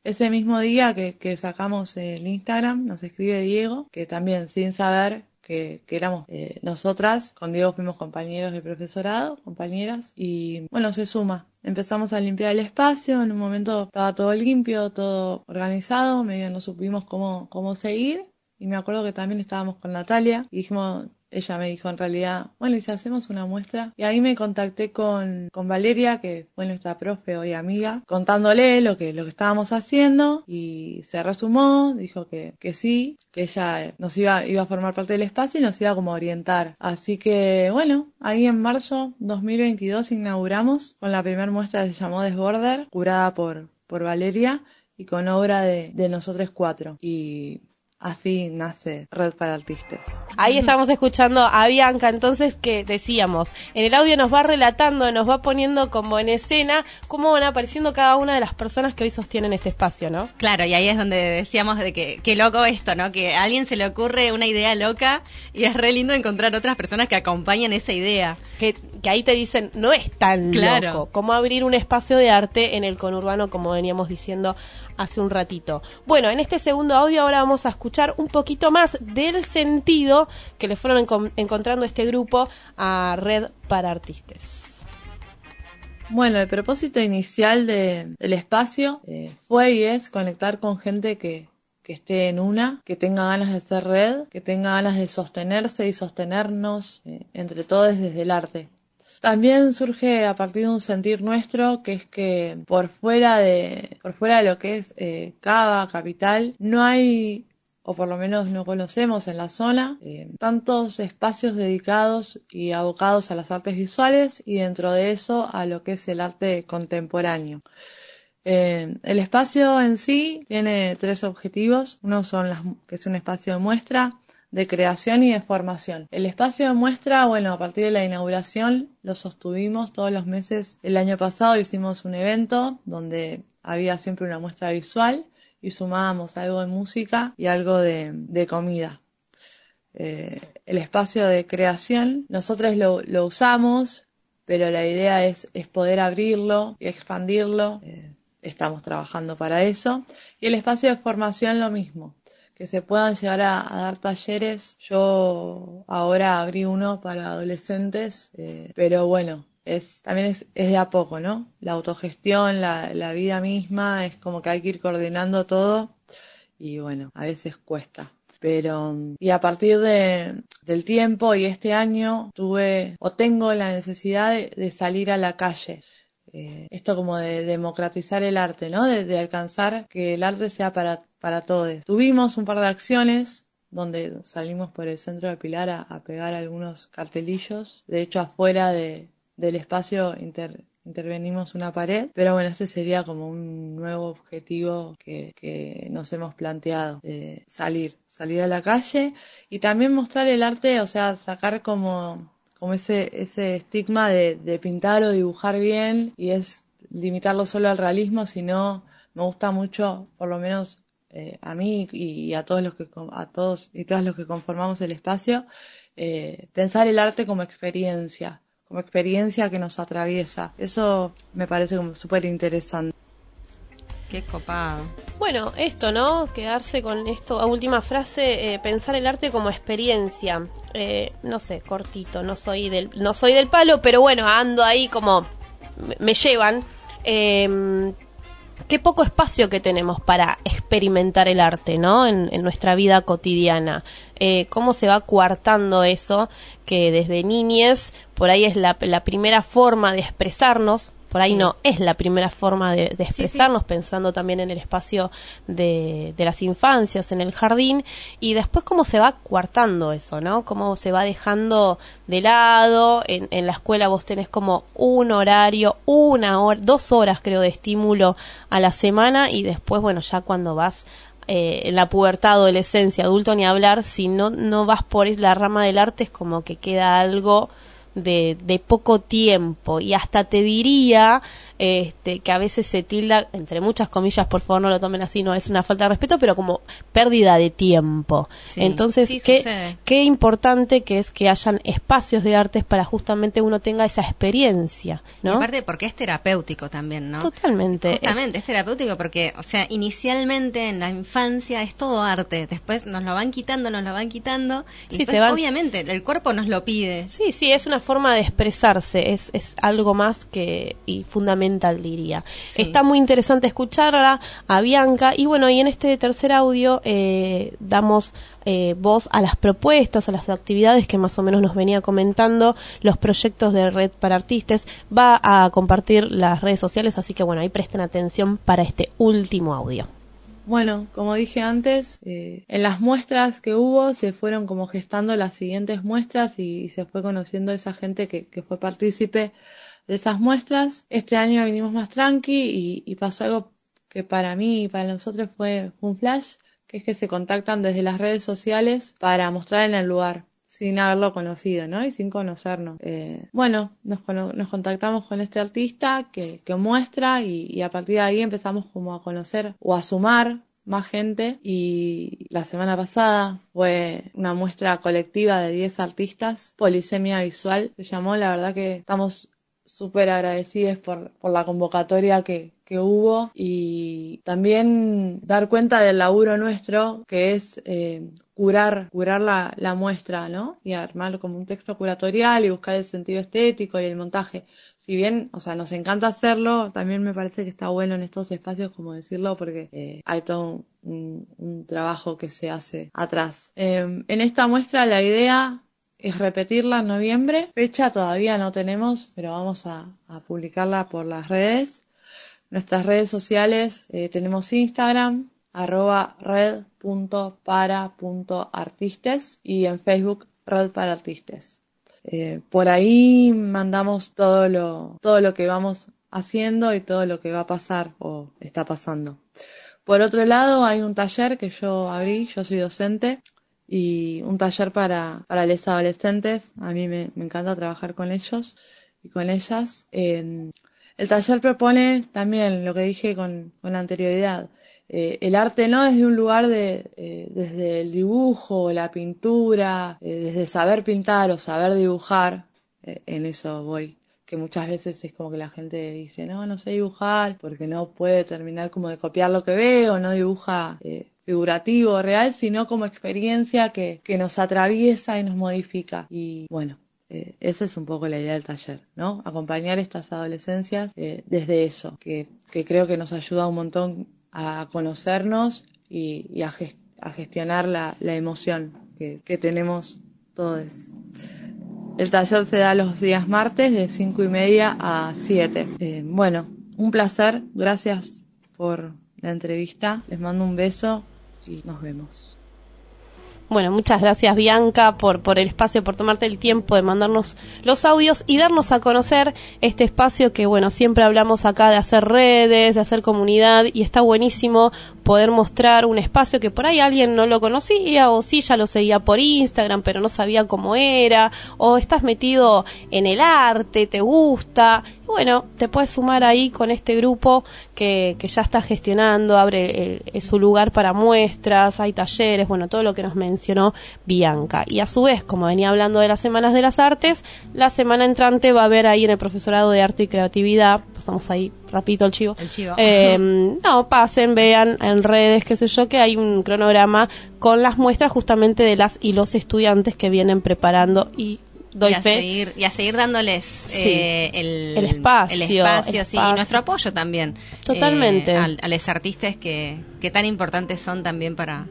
Speaker 5: Ese mismo día que, sacamos el Instagram, nos escribe Diego, que también sin saber que, que éramos eh, nosotras, con Diego fuimos compañeros de profesorado, compañeras, y bueno, se suma. Empezamos a limpiar el espacio, en un momento estaba todo limpio, todo organizado, medio no supimos cómo, cómo seguir, y me acuerdo que también estábamos con Natalia, y dijimos, ella me dijo en realidad, bueno, y si hacemos una muestra. Y ahí me contacté con, con Valeria, que fue nuestra profe hoy amiga, contándole lo que, lo que estábamos haciendo y se resumó, dijo que, que sí, que ella nos iba, iba a formar parte del espacio y nos iba como a orientar. Así que bueno, ahí en marzo 2022 inauguramos con la primera muestra que se llamó Desborder, curada por, por Valeria y con obra de, de nosotros cuatro. Y Así nace Red para Artistas.
Speaker 2: Ahí estamos escuchando a Bianca, entonces que decíamos, en el audio nos va relatando, nos va poniendo como en escena cómo van apareciendo cada una de las personas que hoy sostienen este espacio, ¿no?
Speaker 1: Claro, y ahí es donde decíamos de que qué loco esto, ¿no? Que a alguien se le ocurre una idea loca y es re lindo encontrar otras personas que acompañan esa idea.
Speaker 2: Que, que ahí te dicen, no es tan
Speaker 1: Claro.
Speaker 2: loco como abrir un espacio de arte en el conurbano, como veníamos diciendo hace un ratito. Bueno, en este segundo audio ahora vamos a escuchar un poquito más del sentido que le fueron encon- encontrando este grupo a Red para Artistas.
Speaker 5: Bueno, el propósito inicial de- del espacio eh, fue y es conectar con gente que, que esté en una, que tenga ganas de ser red, que tenga ganas de sostenerse y sostenernos eh, entre todos desde el arte. También surge a partir de un sentir nuestro que es que por fuera de, por fuera de lo que es eh, Cava, capital, no hay o por lo menos no conocemos en la zona, eh, tantos espacios dedicados y abocados a las artes visuales y dentro de eso a lo que es el arte contemporáneo. Eh, el espacio en sí tiene tres objetivos. Uno son que es un espacio de muestra, de creación y de formación. El espacio de muestra, bueno, a partir de la inauguración lo sostuvimos todos los meses. El año pasado hicimos un evento donde había siempre una muestra visual y sumábamos algo de música y algo de, comida. Eh, el espacio de creación, nosotros lo, lo usamos pero la idea es, es poder abrirlo y expandirlo. Eh, estamos trabajando para eso. Y el espacio de formación lo mismo, que se puedan llegar a, dar talleres. Yo ahora abrí uno para adolescentes, eh, pero bueno, es, también es, es, de a poco, ¿no? La autogestión, la, la vida misma, es como que hay que ir coordinando todo y bueno, a veces cuesta. Pero, y a partir de, del tiempo y este año tuve o tengo la necesidad de, salir a la calle. Eh, esto como de democratizar el arte, ¿no? De, alcanzar que el arte sea para, para todos. Tuvimos un par de acciones donde salimos por el centro de Pilar a, pegar algunos cartelillos. De hecho, afuera de, del espacio inter, intervenimos una pared, pero bueno, este sería como un nuevo objetivo que, nos hemos planteado, salir, salir a la calle y también mostrar el arte, o sea, sacar como, ese estigma de, de pintar o dibujar bien y es limitarlo solo al realismo, sino me gusta mucho, por lo menos eh, a mí y a todos los que a todos y todas los que conformamos el espacio, eh, pensar el arte como experiencia, como experiencia que nos atraviesa. Eso me parece como súper interesante.
Speaker 1: Qué copado.
Speaker 2: Bueno, esto, ¿no? Quedarse con esto, a última frase, eh, pensar el arte como experiencia. Eh, no sé, cortito, no soy del, no soy del palo, pero bueno, ando ahí como me, llevan. Eh, qué poco espacio que tenemos para experimentar el arte, ¿no? En, nuestra vida cotidiana. Eh, cómo se va coartando eso, que desde niñez por ahí es la, la primera forma de expresarnos, por ahí no es la primera forma de, expresarnos, pensando también en el espacio de, de, las infancias, en el jardín, y después cómo se va cuartando eso, ¿no? Cómo se va dejando de lado, en, en la escuela vos tenés como un horario, una hora, dos horas creo de estímulo a la semana, y después, bueno, ya cuando vas eh, en la pubertad, adolescencia, adulto ni hablar, si no, no vas por la rama del arte es como que queda algo de, de poco tiempo y hasta te diría este, que a veces se tilda, entre muchas comillas, por favor no lo tomen así, no es una falta de respeto, pero como pérdida de tiempo. Entonces, qué, qué importante que es que hayan espacios de artes para justamente uno tenga esa experiencia, ¿no?
Speaker 1: aparte porque es terapéutico también, ¿no?
Speaker 2: Totalmente.
Speaker 1: Justamente, es... terapéutico porque, o sea, inicialmente en la infancia es todo arte, después nos lo van quitando, nos lo van quitando, y obviamente el cuerpo nos lo pide.
Speaker 2: Sí, sí, es una forma de expresarse, es, es algo más que y fundamental diría. Está muy interesante escucharla a Bianca y bueno, y en este tercer audio eh, damos eh, voz a las propuestas, a las actividades que más o menos nos venía comentando, los proyectos de Red para Artistas. Va a compartir las redes sociales, así que bueno, ahí presten atención para este último audio.
Speaker 5: Bueno, como dije antes, eh, en las muestras que hubo se fueron como gestando las siguientes muestras y, se fue conociendo esa gente que, que fue partícipe de esas muestras. Este año vinimos más tranqui y, pasó algo que para mí y para nosotros fue un flash, que es que se contactan desde las redes sociales para mostrar en el lugar sin haberlo conocido, ¿no? Y sin conocernos. Eh, bueno, nos, nos, contactamos con este artista que, que muestra y, y, a partir de ahí empezamos como a conocer o a sumar más gente y la semana pasada fue una muestra colectiva de 10 artistas, Polisemia Visual se llamó, la verdad que estamos súper agradecidos por, por la convocatoria que, que hubo y también dar cuenta del laburo nuestro que es eh, curar, curar la, la muestra, ¿no? Y armar como un texto curatorial y buscar el sentido estético y el montaje. Si bien, o sea, nos encanta hacerlo, también me parece que está bueno en estos espacios como decirlo porque eh, hay todo un, un, trabajo que se hace atrás. Eh, en esta muestra la idea es repetirla en noviembre. Fecha todavía no tenemos, pero vamos a, publicarla por las redes. Nuestras redes sociales eh, tenemos Instagram, arroba red.para.artistes y en Facebook Red para. Eh, por ahí mandamos todo lo, todo lo que vamos haciendo y todo lo que va a pasar o está pasando. Por otro lado, hay un taller que yo abrí, yo soy docente, y un taller para, para los adolescentes. A mí me, encanta trabajar con ellos y con ellas. Eh, el taller propone también lo que dije con, con anterioridad. Eh, el arte no es de un lugar de, eh, desde el dibujo, la pintura, eh, desde saber pintar o saber dibujar, en eso voy, que muchas veces es como que la gente dice, no, no sé dibujar, porque no puede terminar como de copiar lo que ve o no dibuja eh, figurativo, real, sino como experiencia que, que nos atraviesa y nos modifica. Y bueno, eh, esa es un poco la idea del taller, ¿no? Acompañar estas adolescencias eh, desde eso, que, que, creo que nos ayuda un montón a conocernos y, y a, gest a, gestionar la, la emoción que, que, tenemos todos. El taller se da los días martes de cinco y media a 7. Eh, bueno, un placer, gracias por la entrevista, les mando un beso y nos vemos.
Speaker 2: Bueno, muchas gracias Bianca por, por el espacio, por tomarte el tiempo de mandarnos los audios y darnos a conocer este espacio que, bueno, siempre hablamos acá de hacer redes, de hacer comunidad y está buenísimo poder mostrar un espacio que por ahí alguien no lo conocía o sí ya lo seguía por Instagram pero no sabía cómo era o estás metido en el arte, te gusta bueno, te puedes sumar ahí con este grupo que, que ya está gestionando, abre su lugar para muestras, hay talleres, bueno, todo lo que nos mencionó Bianca. Y a su vez, como venía hablando de las Semanas de las Artes, la semana entrante va a haber ahí en el Profesorado de Arte y Creatividad, pasamos ahí rapidito el chivo.
Speaker 1: El chivo.
Speaker 2: Eh, no, pasen, vean en redes, qué sé yo, que hay un cronograma con las muestras justamente de las y los estudiantes que vienen preparando y doy
Speaker 1: y a
Speaker 2: fe.
Speaker 1: Seguir, y a seguir dándoles
Speaker 2: Sí.
Speaker 1: eh, el,
Speaker 2: El espacio,
Speaker 1: el espacio, sí, y nuestro apoyo también.
Speaker 2: Totalmente.
Speaker 1: eh, a, los artistas que, que tan importantes son también para,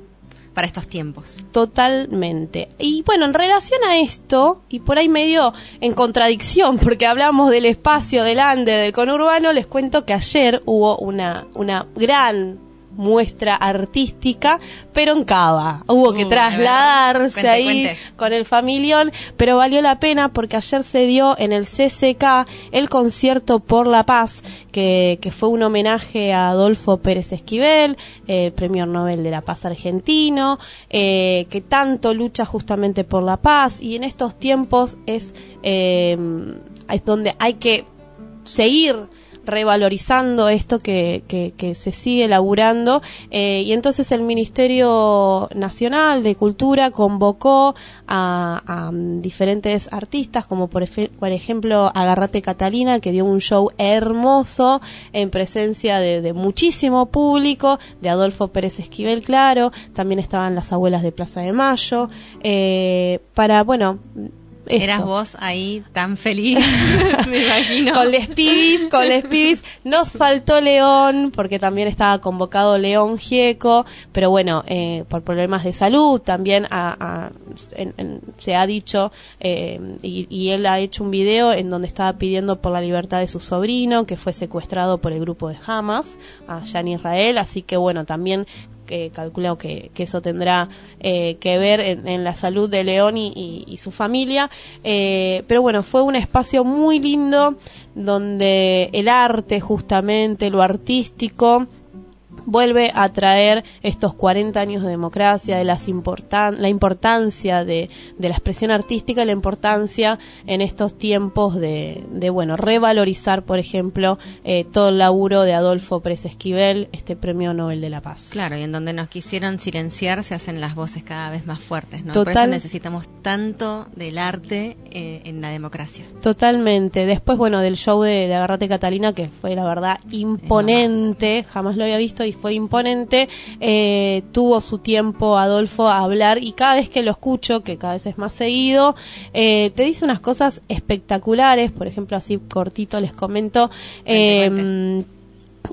Speaker 1: para estos tiempos.
Speaker 2: Totalmente. Y bueno, en relación a esto, y por ahí medio en contradicción, porque hablamos del espacio, del under, del conurbano, les cuento que ayer hubo una, una gran muestra artística, pero en Cava. Hubo que
Speaker 1: Uh,
Speaker 2: trasladarse
Speaker 1: cuente,
Speaker 2: ahí
Speaker 1: cuente.
Speaker 2: con el familión, pero valió la pena porque ayer se dio en el CCK el concierto por la paz, que, que fue un homenaje a Adolfo Pérez Esquivel, eh, premio Nobel de la Paz argentino, eh, que tanto lucha justamente por la paz y en estos tiempos es, eh, es donde hay que seguir revalorizando esto que, que, que se sigue laburando eh, y entonces el Ministerio Nacional de Cultura convocó a, a, mm, diferentes artistas como por, por ejemplo Agarrate Catalina que dio un show hermoso en presencia de, de muchísimo público de Adolfo Pérez Esquivel claro también estaban las abuelas de Plaza de Mayo eh, para bueno esto.
Speaker 1: Eras vos ahí tan feliz, me imagino.
Speaker 2: Con les pibis, con les pibis. Nos faltó León, porque también estaba convocado León Gieco, pero bueno, eh, por problemas de salud también a- a- en- en- se ha dicho, eh, y, y él ha hecho un video en donde estaba pidiendo por la libertad de su sobrino, que fue secuestrado por el grupo de Hamas, allá en Israel, así que bueno, también que calculo que, eso tendrá eh, que ver en, en la salud de León y, y- y su familia. Eh, pero bueno, fue un espacio muy lindo donde el arte, justamente, lo artístico, vuelve a traer estos 40 años de democracia, de las importan la importancia de, de la expresión artística y la importancia en estos tiempos de, de bueno, revalorizar, por ejemplo, eh, todo el laburo de Adolfo Pérez Esquivel, este premio Nobel de la Paz.
Speaker 1: Claro, y en donde nos quisieron silenciar se hacen las voces cada vez más fuertes, ¿no? Por eso necesitamos tanto del arte eh, en la democracia.
Speaker 2: Totalmente. Después, bueno, del show de, de Agarrate Catalina, que fue la verdad imponente, jamás lo había visto y fue imponente, eh, tuvo su tiempo Adolfo a hablar y cada vez que lo escucho, que cada vez es más seguido, eh, te dice unas cosas espectaculares, por ejemplo, así cortito les comento. Eh,
Speaker 1: cuente.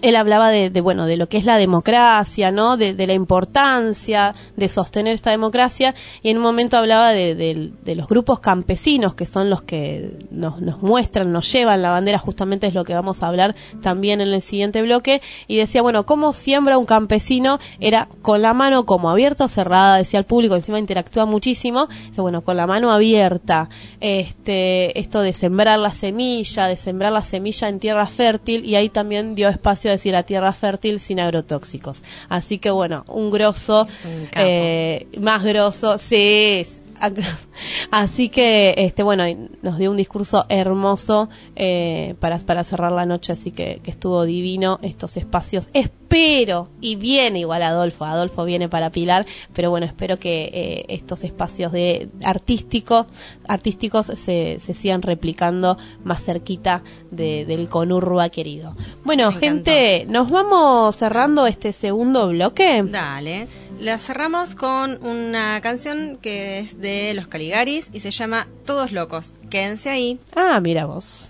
Speaker 2: Él hablaba de, bueno de lo que es la democracia no de, la importancia de sostener esta democracia. Y en un momento hablaba de, de- de los grupos campesinos que son los que nos, nos muestran nos llevan la bandera. Justamente es lo que vamos a hablar también en el siguiente bloque. Y decía bueno cómo siembra un campesino era con la mano como abierta o cerrada decía el público encima interactúa muchísimo. Dice bueno con la mano abierta. Este esto de sembrar la semilla de sembrar la semilla en tierra fértil. Y ahí también dio espacio a decir a tierra fértil sin agrotóxicos. Así que bueno un grosso
Speaker 1: Es un
Speaker 2: eh, más grosso sí es- Así que, este, bueno, nos dio un discurso hermoso eh, para, para cerrar la noche, así que, que estuvo divino estos espacios. Espero, y viene igual Adolfo, Adolfo viene para Pilar, pero bueno, espero que eh, estos espacios de artístico, artísticos se, se sigan replicando más cerquita de- del conurba querido. Bueno,
Speaker 1: Me encantó.
Speaker 2: gente, nos vamos cerrando este segundo bloque.
Speaker 1: Dale. La cerramos con una canción que es de los Caligaris y se llama Todos Locos. Quédense ahí.
Speaker 2: Ah, mira vos.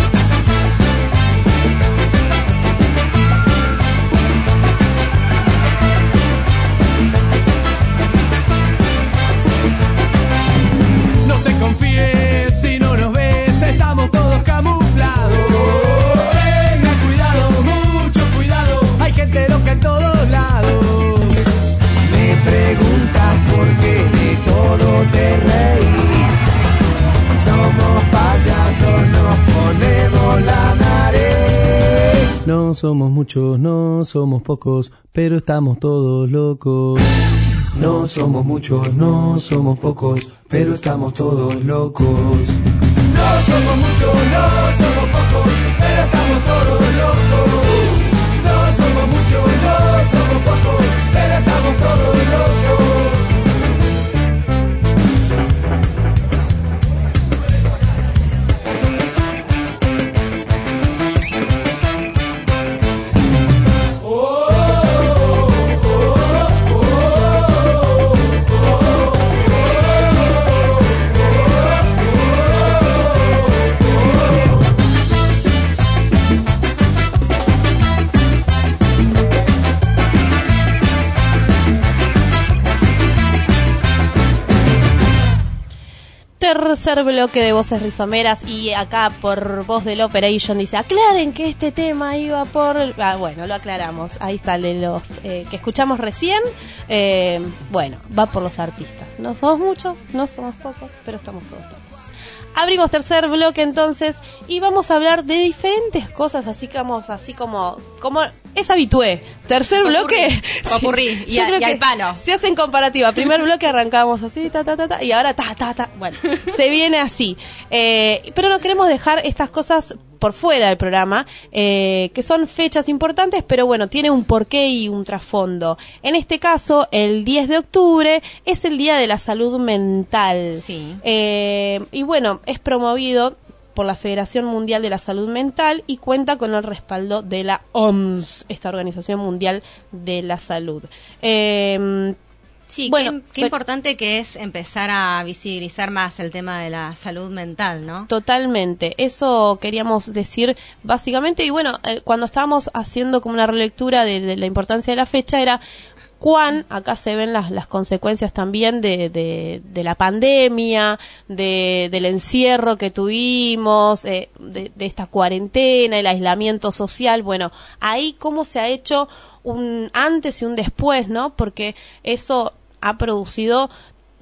Speaker 6: Todo te reí. Somos payasos, nos ponemos la nariz.
Speaker 7: No somos muchos, no somos pocos, pero estamos todos locos.
Speaker 6: No somos muchos, no somos pocos, pero estamos todos locos.
Speaker 8: No somos muchos, no somos pocos, pero estamos todos Tercer bloque de voces rizomeras y acá por voz del Operation dice, aclaren que este tema iba por... Ah, bueno, lo aclaramos. Ahí está el de los eh, que escuchamos recién. Eh, bueno, va por los artistas. No somos muchos, no somos pocos, pero estamos todos. Abrimos tercer bloque entonces y vamos a hablar de diferentes cosas, así que vamos, así como, como es habitué. Tercer
Speaker 1: Popurrí,
Speaker 2: bloque.
Speaker 1: popurrí, y
Speaker 2: yo
Speaker 1: a-
Speaker 2: creo
Speaker 1: y al palo.
Speaker 2: Se hacen comparativa. Primer bloque arrancamos así, ta, ta, ta, ta, y ahora ta, ta, ta. Bueno, se viene así. Eh, pero no queremos dejar estas cosas por fuera del programa, eh, que son fechas importantes, pero bueno, tiene un porqué y un trasfondo. En este caso, el 10 de octubre es el Día de la Salud Mental.
Speaker 1: Sí.
Speaker 2: Eh, y bueno, es promovido por la Federación Mundial de la Salud Mental y cuenta con el respaldo de la OMS, esta Organización Mundial de la Salud. Eh,
Speaker 1: Sí,
Speaker 2: Bueno,
Speaker 1: qué, importante que es empezar a visibilizar más el tema de la salud mental, ¿no?
Speaker 2: Totalmente, eso queríamos decir básicamente y bueno, eh, cuando estábamos haciendo como una relectura de, de la importancia de la fecha era cuán, acá se ven las, las consecuencias también de, de, de la pandemia, de, del encierro que tuvimos, eh, de, de esta cuarentena, el aislamiento social, bueno, ahí cómo se ha hecho un antes y un después, ¿no? Porque eso ha producido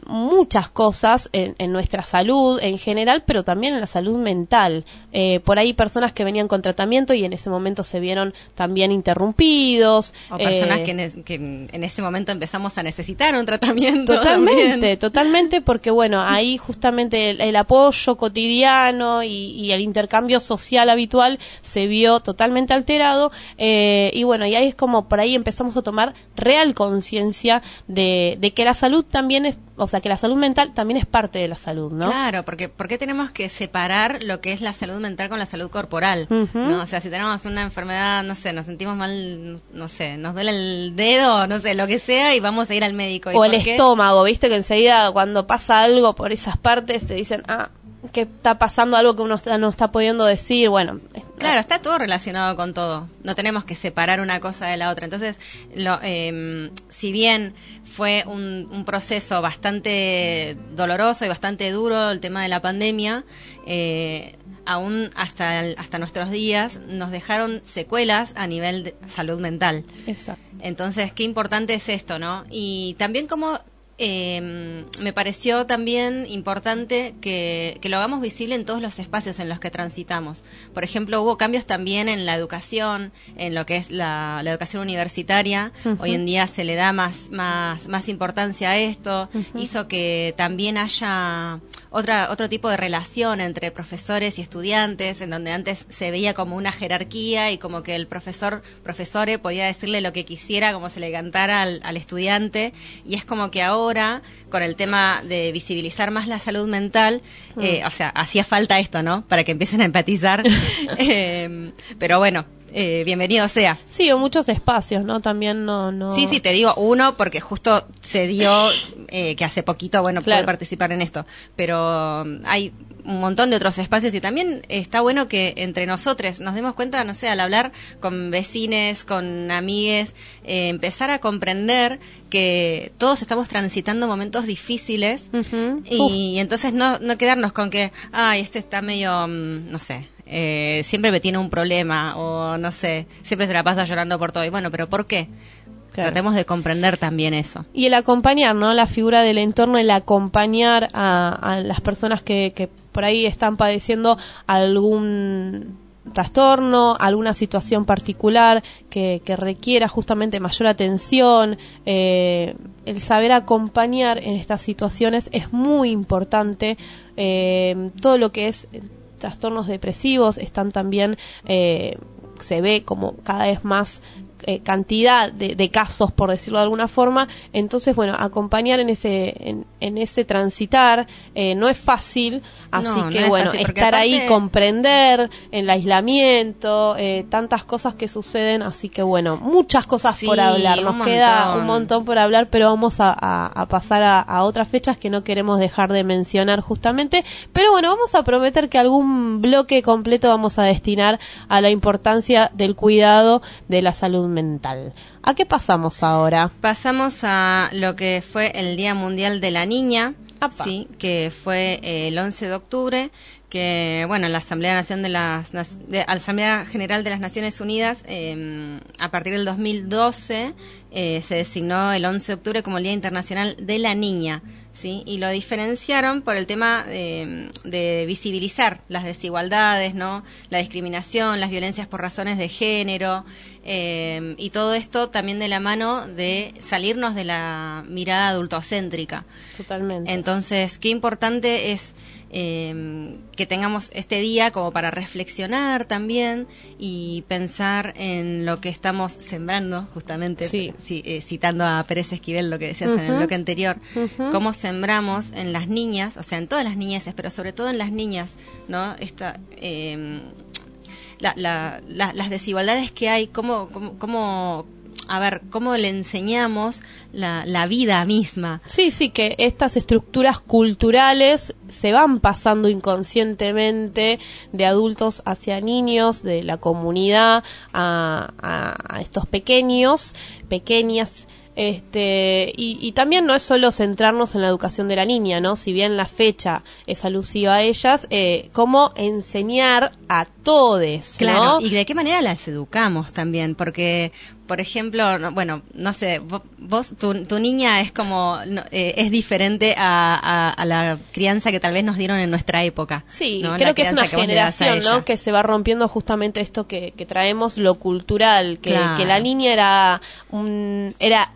Speaker 2: muchas cosas en, en nuestra salud en general, pero también en la salud mental. Eh, por ahí personas que venían con tratamiento y en ese momento se vieron también interrumpidos.
Speaker 1: O personas
Speaker 2: eh,
Speaker 1: que, en es- que en ese momento empezamos a necesitar un tratamiento.
Speaker 2: Totalmente,
Speaker 1: también.
Speaker 2: totalmente, porque bueno, ahí justamente el, el apoyo cotidiano y, y el intercambio social habitual se vio totalmente alterado eh, y bueno, y ahí es como por ahí empezamos a tomar real conciencia de, de que la salud también es, o sea, que la salud mental también es parte de la salud, ¿no?
Speaker 1: Claro, porque ¿por qué tenemos que separar lo que es la salud mental con la salud corporal? ¿no? O sea, si tenemos una enfermedad, no sé, nos sentimos mal, no sé, nos duele el dedo, no sé, lo que sea, y vamos a ir al médico. ¿Y
Speaker 2: O el
Speaker 1: qué?
Speaker 2: estómago, viste que enseguida cuando pasa algo por esas partes te dicen, ah, que está pasando algo que uno está- no está pudiendo decir, bueno.
Speaker 1: Claro, está todo relacionado con todo. No tenemos que separar una cosa de la otra. Entonces, lo, eh, si bien fue un, un proceso bastante doloroso y bastante duro el tema de la pandemia, eh, aún hasta, el- hasta nuestros días nos dejaron secuelas a nivel de salud mental.
Speaker 2: Exacto.
Speaker 1: Entonces, qué importante es esto, ¿no? Y también como eh, me pareció también importante que, que lo hagamos visible en todos los espacios en los que transitamos. Por ejemplo, hubo cambios también en la educación, en lo que es la, la educación universitaria. Hoy en día se le da más, más, más importancia a esto. Hizo que también haya otra, otro tipo de relación entre profesores y estudiantes, en donde antes se veía como una jerarquía y como que el profesor, profesore podía decirle lo que quisiera, como se le cantara al, al estudiante, y es como que ahora, con el tema de visibilizar más la salud mental, eh, o sea, hacía falta esto, ¿no? Para que empiecen a empatizar. Eh, pero bueno, eh, bienvenido sea.
Speaker 2: Sí, o muchos espacios, ¿no? También no... no...
Speaker 1: Sí, sí, te digo uno porque justo se dio eh, que hace poquito, bueno,
Speaker 2: Claro.
Speaker 1: pude participar en esto, pero um, hay un montón de otros espacios y también está bueno que entre nosotros nos demos cuenta, no sé, al hablar con vecines, con amigues, eh, empezar a comprender que todos estamos transitando momentos difíciles y entonces no, no quedarnos con que, ay, este está medio, mm, no sé, eh, siempre me tiene un problema o no sé, siempre se la pasa llorando por todo. Y bueno, pero ¿por qué?
Speaker 2: Claro.
Speaker 1: Tratemos de comprender también eso.
Speaker 2: Y el acompañar, ¿no? La figura del entorno, el acompañar a, a las personas que, que por ahí están padeciendo algún trastorno, alguna situación particular que, que requiera justamente mayor atención, eh, el saber acompañar en estas situaciones es muy importante. Eh, todo lo que es trastornos depresivos están también, eh, se ve como cada vez más eh, cantidad de, de casos, por decirlo de alguna forma. Entonces, bueno, acompañar en ese, en, en ese transitar eh, no es fácil, así
Speaker 1: No, no
Speaker 2: que
Speaker 1: es
Speaker 2: bueno,
Speaker 1: fácil,
Speaker 2: estar ahí, comprender el aislamiento, eh, tantas cosas que suceden, así que bueno, muchas cosas
Speaker 1: Sí,
Speaker 2: por hablar. Nos
Speaker 1: un
Speaker 2: queda un montón por hablar, pero vamos a, a- a pasar a, a otras fechas que no queremos dejar de mencionar justamente. Pero bueno, vamos a prometer que algún bloque completo vamos a destinar a la importancia del cuidado de la salud mental. ¿A qué pasamos ahora?
Speaker 1: Pasamos a lo que fue el Día Mundial de la Niña,
Speaker 2: Apa.
Speaker 1: sí, que fue eh, el 11 de octubre, que bueno, la Asamblea Nación de las de- Asamblea General de las Naciones Unidas eh, a partir del 2012 eh, se designó el 11 de octubre como el Día Internacional de la Niña. ¿sí? Y lo diferenciaron por el tema eh, de visibilizar las desigualdades, ¿no? La discriminación, las violencias por razones de género eh, y todo esto también de la mano de salirnos de la mirada adultocéntrica.
Speaker 2: Totalmente.
Speaker 1: Entonces, qué importante es eh, que tengamos este día como para reflexionar también y pensar en lo que estamos sembrando, justamente,
Speaker 2: Sí.
Speaker 1: ci- eh, citando a Pérez Esquivel, lo que decías en el bloque anterior, cómo sembramos en las niñas, o sea, en todas las niñeces, pero sobre todo en las niñas, ¿no? Esta, eh, la- la- la- las desigualdades que hay, cómo, cómo, cómo- a ver, cómo le enseñamos la, la vida misma.
Speaker 2: Sí, sí, que estas estructuras culturales se van pasando inconscientemente de adultos hacia niños, de la comunidad a, a- a estos pequeños, pequeñas. Este, y, y también no es solo centrarnos en la educación de la niña, ¿no? Si bien la fecha es alusiva a ellas, eh, cómo enseñar a todes,
Speaker 1: Claro, y de qué manera las educamos también, porque, por ejemplo, no- bueno, no sé, vo- vos, tu, tu niña es como, no, eh, es diferente a, a- a la crianza que tal vez nos dieron en nuestra época.
Speaker 2: Sí,
Speaker 1: ¿no?
Speaker 2: creo que es una generación, ¿no? Que se va rompiendo justamente esto que, que traemos, lo cultural, que,
Speaker 1: Claro.
Speaker 2: que la niña era un, era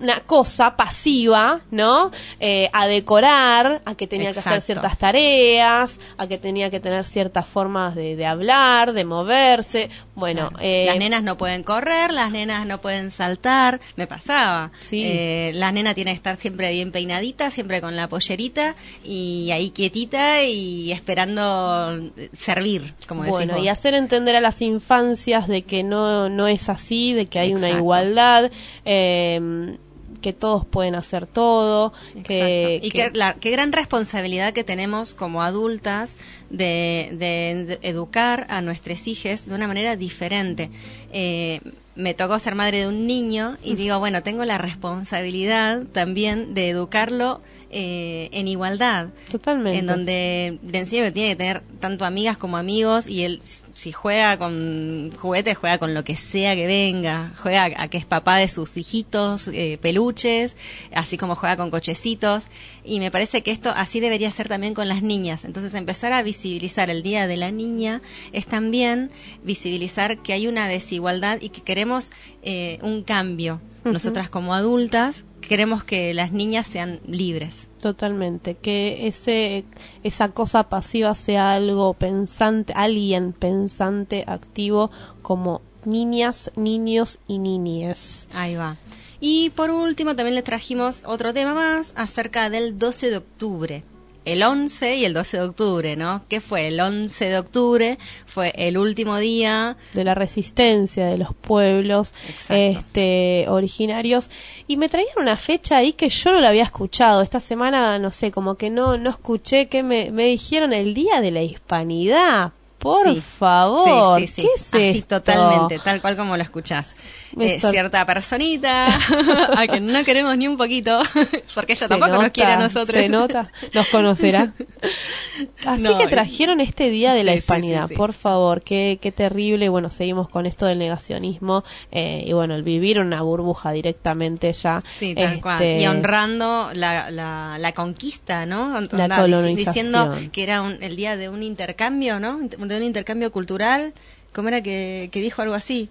Speaker 2: una cosa pasiva, ¿no? Eh, a decorar, a que tenía que hacer ciertas tareas, a que tenía que tener ciertas formas de, de hablar, de moverse. Bueno,
Speaker 1: Claro.
Speaker 2: eh,
Speaker 1: las nenas no pueden correr, las nenas no pueden saltar, me pasaba.
Speaker 2: Sí.
Speaker 1: Eh, la nena tiene que estar siempre bien peinadita, siempre con la pollerita y ahí quietita y esperando servir, como decís
Speaker 2: bueno, y hacer entender a las infancias de que no, no es así, de que hay una igualdad, eh, que todos pueden hacer todo, que,
Speaker 1: y
Speaker 2: que-
Speaker 1: que la, qué gran responsabilidad que tenemos como adultas de, de- de educar a nuestros hijos de una manera diferente. Eh, me tocó ser madre de un niño y digo, bueno, tengo la responsabilidad también de educarlo eh, en igualdad.
Speaker 2: Totalmente.
Speaker 1: En donde le enseño que tiene que tener tanto amigas como amigos y él si juega con juguetes, juega con lo que sea que venga, juega a que es papá de sus hijitos, eh, peluches, así como juega con cochecitos. Y me parece que esto así debería ser también con las niñas. Entonces empezar a visibilizar el Día de la Niña es también visibilizar que hay una desigualdad y que queremos eh, un cambio. Nosotras como adultas queremos que las niñas sean libres.
Speaker 2: Totalmente, que ese esa cosa pasiva sea algo pensante, alguien pensante, activo, como niñas, niños y niñes.
Speaker 1: Ahí va. Y por último también les trajimos otro tema más acerca del 12 de octubre. El 11 y el 12 de octubre, ¿no? ¿Qué fue? El 11 de octubre fue el último día.
Speaker 2: de la resistencia de los pueblos
Speaker 1: Exacto.
Speaker 2: este originarios y me traían una fecha ahí que yo no la había escuchado esta semana no sé como que no no escuché que me, me dijeron el día de la hispanidad por
Speaker 1: Sí.
Speaker 2: favor
Speaker 1: Sí, sí, sí.
Speaker 2: qué es
Speaker 1: Así
Speaker 2: esto?
Speaker 1: totalmente, tal cual como lo escuchás. Eh, cierta personita a que no queremos ni un poquito, porque ella
Speaker 2: Se
Speaker 1: tampoco nos quiere a nosotros.
Speaker 2: Se nota, nos conocerá. Así
Speaker 1: No,
Speaker 2: que trajeron este día de la
Speaker 1: sí,
Speaker 2: hispanidad,
Speaker 1: sí, sí.
Speaker 2: por favor, qué, qué terrible. Bueno, seguimos con esto del negacionismo eh, y bueno, el vivir una burbuja directamente ya.
Speaker 1: Sí, tal cual.
Speaker 2: este,
Speaker 1: Y honrando la, la, la conquista, ¿no?
Speaker 2: La colonización.
Speaker 1: Diciendo que era un- el día de un intercambio, ¿no? De un intercambio cultural. ¿Cómo era que, que dijo algo así?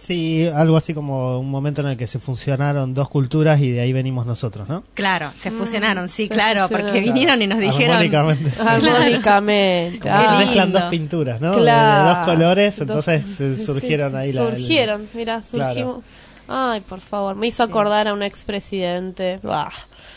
Speaker 3: Sí, algo así como un momento en el que se funcionaron dos culturas y de ahí venimos nosotros, ¿no?
Speaker 1: Claro, se fusionaron, sí,
Speaker 2: se
Speaker 1: claro,
Speaker 2: fusionaron.
Speaker 1: porque vinieron y nos dijeron...
Speaker 3: Armónicamente. sí.
Speaker 2: Armónicamente. Ah,
Speaker 3: mezclan dos pinturas, ¿no? De-
Speaker 2: Claro.
Speaker 3: De, dos colores,
Speaker 2: Dos-
Speaker 3: entonces
Speaker 2: sí,
Speaker 3: eh,
Speaker 2: sí,
Speaker 3: surgieron
Speaker 2: sí,
Speaker 3: ahí la...
Speaker 2: Surgieron, mira,
Speaker 3: Claro.
Speaker 2: Ay, por favor, me hizo acordar a un expresidente.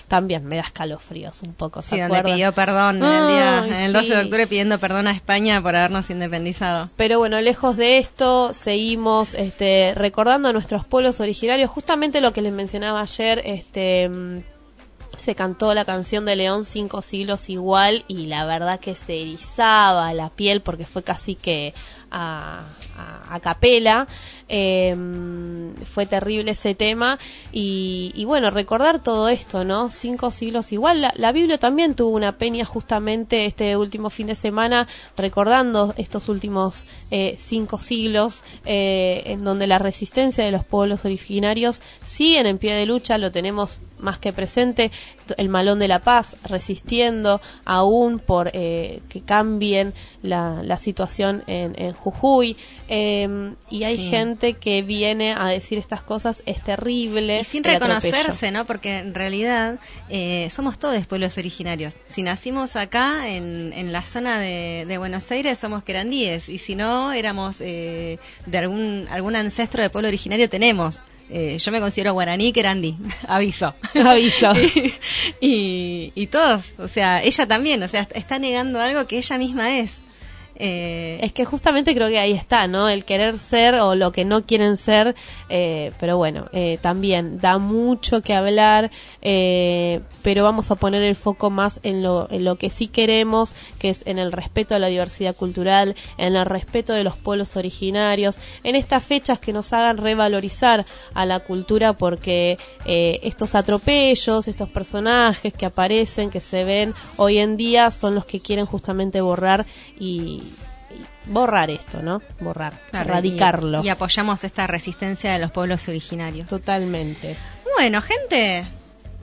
Speaker 2: También me da escalofríos un poco, ¿se
Speaker 1: Sí, donde pidió perdón en el, día,
Speaker 2: Ay,
Speaker 1: en el 12 de octubre pidiendo perdón a España por habernos independizado.
Speaker 2: Pero bueno, lejos de esto, seguimos este, recordando a nuestros pueblos originarios. Justamente lo que les mencionaba ayer, este, mm, se cantó la canción de León Cinco Siglos Igual y la verdad que se erizaba la piel porque fue casi que a, a, a capela. Eh, fue terrible ese tema y, y bueno, recordar todo esto, ¿no? Cinco siglos igual. La, la Biblia también tuvo una peña justamente este último fin de semana recordando estos últimos eh, cinco siglos eh, en donde la resistencia de los pueblos originarios siguen en pie de lucha, lo tenemos más que presente, el malón de la paz resistiendo aún por eh, que cambien la, la situación en, en Jujuy eh, y hay
Speaker 1: Sí.
Speaker 2: gente que viene a decir estas cosas es terrible
Speaker 1: Y sin reconocerse, ¿no? Porque en realidad eh, somos todos pueblos originarios. Si nacimos acá, en, en la zona de, de Buenos Aires, somos querandíes. Y si no, éramos eh, de algún, algún ancestro de pueblo originario, tenemos. Eh, yo me considero guaraní querandí, aviso.
Speaker 2: Aviso.
Speaker 1: y, y, y todos, o sea, ella también, o sea, está negando algo que ella misma es. Eh,
Speaker 2: Es que justamente creo que ahí está, ¿no? El querer ser o lo que no quieren ser, eh, pero bueno, eh, también da mucho que hablar, eh, pero vamos a poner el foco más en lo, en lo que sí queremos, que es en el respeto a la diversidad cultural, en el respeto de los pueblos originarios, en estas fechas que nos hagan revalorizar a la cultura porque eh, estos atropellos, estos personajes que aparecen, que se ven hoy en día, son los que quieren justamente borrar y, borrar esto, ¿no? Borrar,
Speaker 1: claro,
Speaker 2: erradicarlo.
Speaker 1: Y, y apoyamos esta resistencia de los pueblos originarios.
Speaker 2: Totalmente.
Speaker 1: Bueno, gente,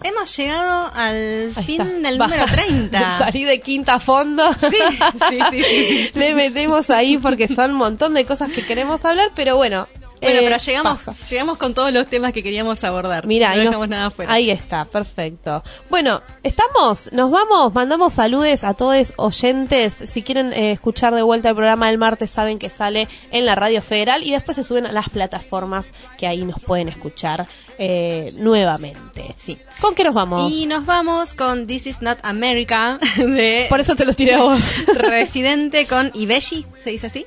Speaker 1: hemos llegado al
Speaker 2: Ahí
Speaker 1: fin
Speaker 2: está.
Speaker 1: del
Speaker 2: Baja-
Speaker 1: número 30.
Speaker 2: Salí de quinta a fondo.
Speaker 1: Sí, sí, sí, sí, sí.
Speaker 2: Le metemos ahí porque son un montón de cosas que queremos hablar, pero bueno,
Speaker 1: Bueno,
Speaker 2: Eh,
Speaker 1: pero llegamos,
Speaker 2: pasa.
Speaker 1: llegamos con todos los temas que queríamos abordar.
Speaker 2: Mira,
Speaker 1: no
Speaker 2: nos-
Speaker 1: dejamos nada
Speaker 2: ahí está, perfecto. Bueno, estamos, nos vamos, mandamos saludes a todos oyentes. Si quieren eh, escuchar de vuelta el programa el martes, saben que sale en la Radio Federal y después se suben a las plataformas que ahí nos pueden escuchar eh, nuevamente.
Speaker 1: Sí.
Speaker 2: ¿Con qué nos vamos?
Speaker 1: Y nos vamos con This Is Not America de
Speaker 2: Por eso te los tiré a vos.
Speaker 1: Residente con Ibeshi, ¿se dice así?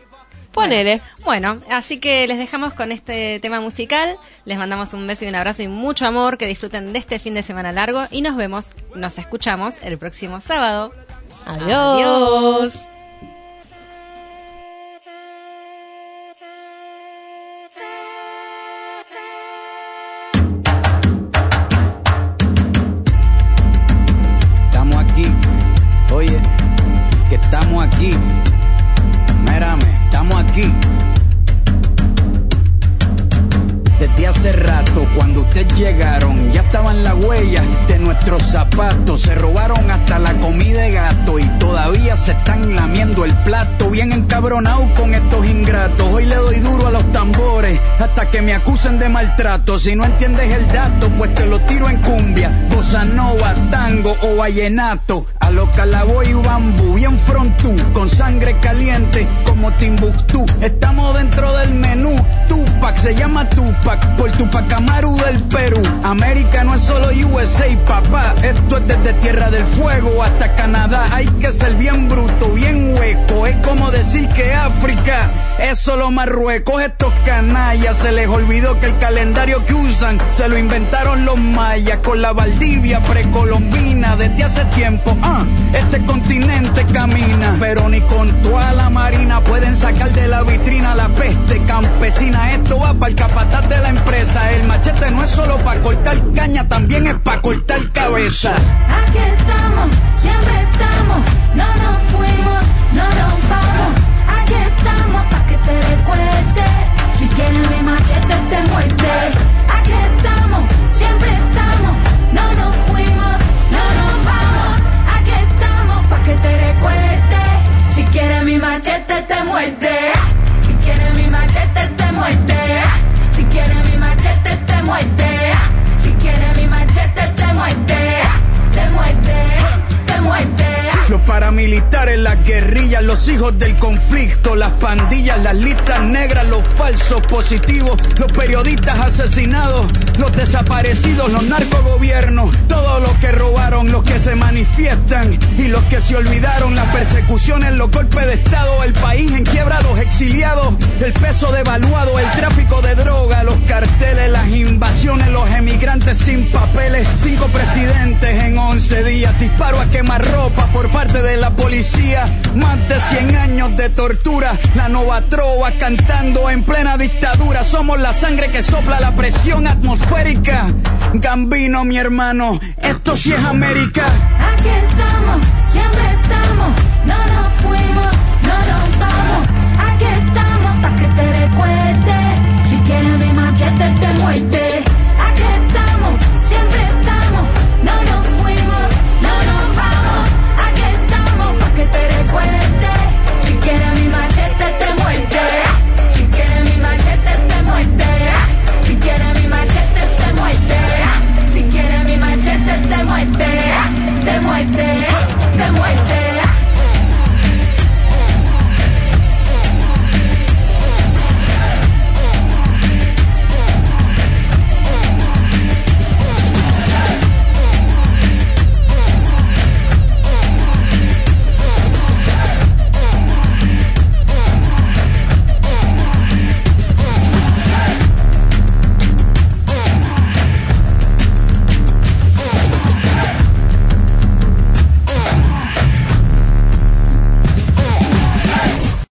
Speaker 2: Ponele.
Speaker 1: Bueno, así que les dejamos con este tema musical. Les mandamos un beso y un abrazo y mucho amor. Que disfruten de este fin de semana largo. Y nos vemos, nos escuchamos el próximo sábado.
Speaker 2: Adiós.
Speaker 1: Adiós.
Speaker 9: Se robaron hasta la comida de gato y todavía se están lamiendo el plato. Bien encabronado con estos ingratos. Hoy le doy duro a los tambores hasta que me acusen de maltrato. Si no entiendes el dato, pues te lo tiro en cumbia, bossa tango o vallenato. A los calaboy y bambú, bien frontú, con sangre caliente como Timbuktu. Estamos dentro del menú. Tupac se llama Tupac por Tupac Amaru del Perú. América no es solo USA, papá. Desde Tierra del Fuego hasta Canadá. Hay que ser bien bruto, bien hueco. Es como decir que África es solo Marruecos. Estos canallas se les olvidó que el calendario que usan se lo inventaron los mayas con la Valdivia precolombina desde hace tiempo. Ah, este continente camina, pero ni con toda la marina pueden sacar de la vitrina la peste campesina. Esto va para el capataz de la empresa. El machete no es solo para cortar caña, también es para cortar cabeza.
Speaker 10: Aquí estamos, siempre estamos, no nos fuimos, no nos vamos. Aquí estamos pa' que te recuerde. Si quieres mi machete te muerde. Aquí estamos, siempre estamos, no nos fuimos, no nos vamos. Aquí estamos pa' que te recuerde. Si quieres mi machete te muerde. Si quieres mi machete te muerde. Si quieres mi machete te muerde.
Speaker 9: Paramilitares, las guerrillas, los hijos del conflicto, las pandillas, las listas negras, los falsos positivos, los periodistas asesinados, los desaparecidos, los narcogobiernos, todos los que robaron, los que se manifiestan y los que se olvidaron, las persecuciones, los golpes de Estado, el país en quiebra, los exiliados, el peso devaluado, el tráfico de droga, los carteles, las invasiones, los emigrantes sin papeles, cinco presidentes en 11 días, disparo a quemarropa por parte de la policía, más de 100 años de tortura, la nova trova cantando en plena dictadura, somos la sangre que sopla la presión atmosférica, Gambino mi hermano, esto sí es América.
Speaker 10: Aquí estamos, siempre estamos, no nos fuimos, no nos vamos. Aquí estamos pa' que te recuerde. Si quieres mi machete te muerde.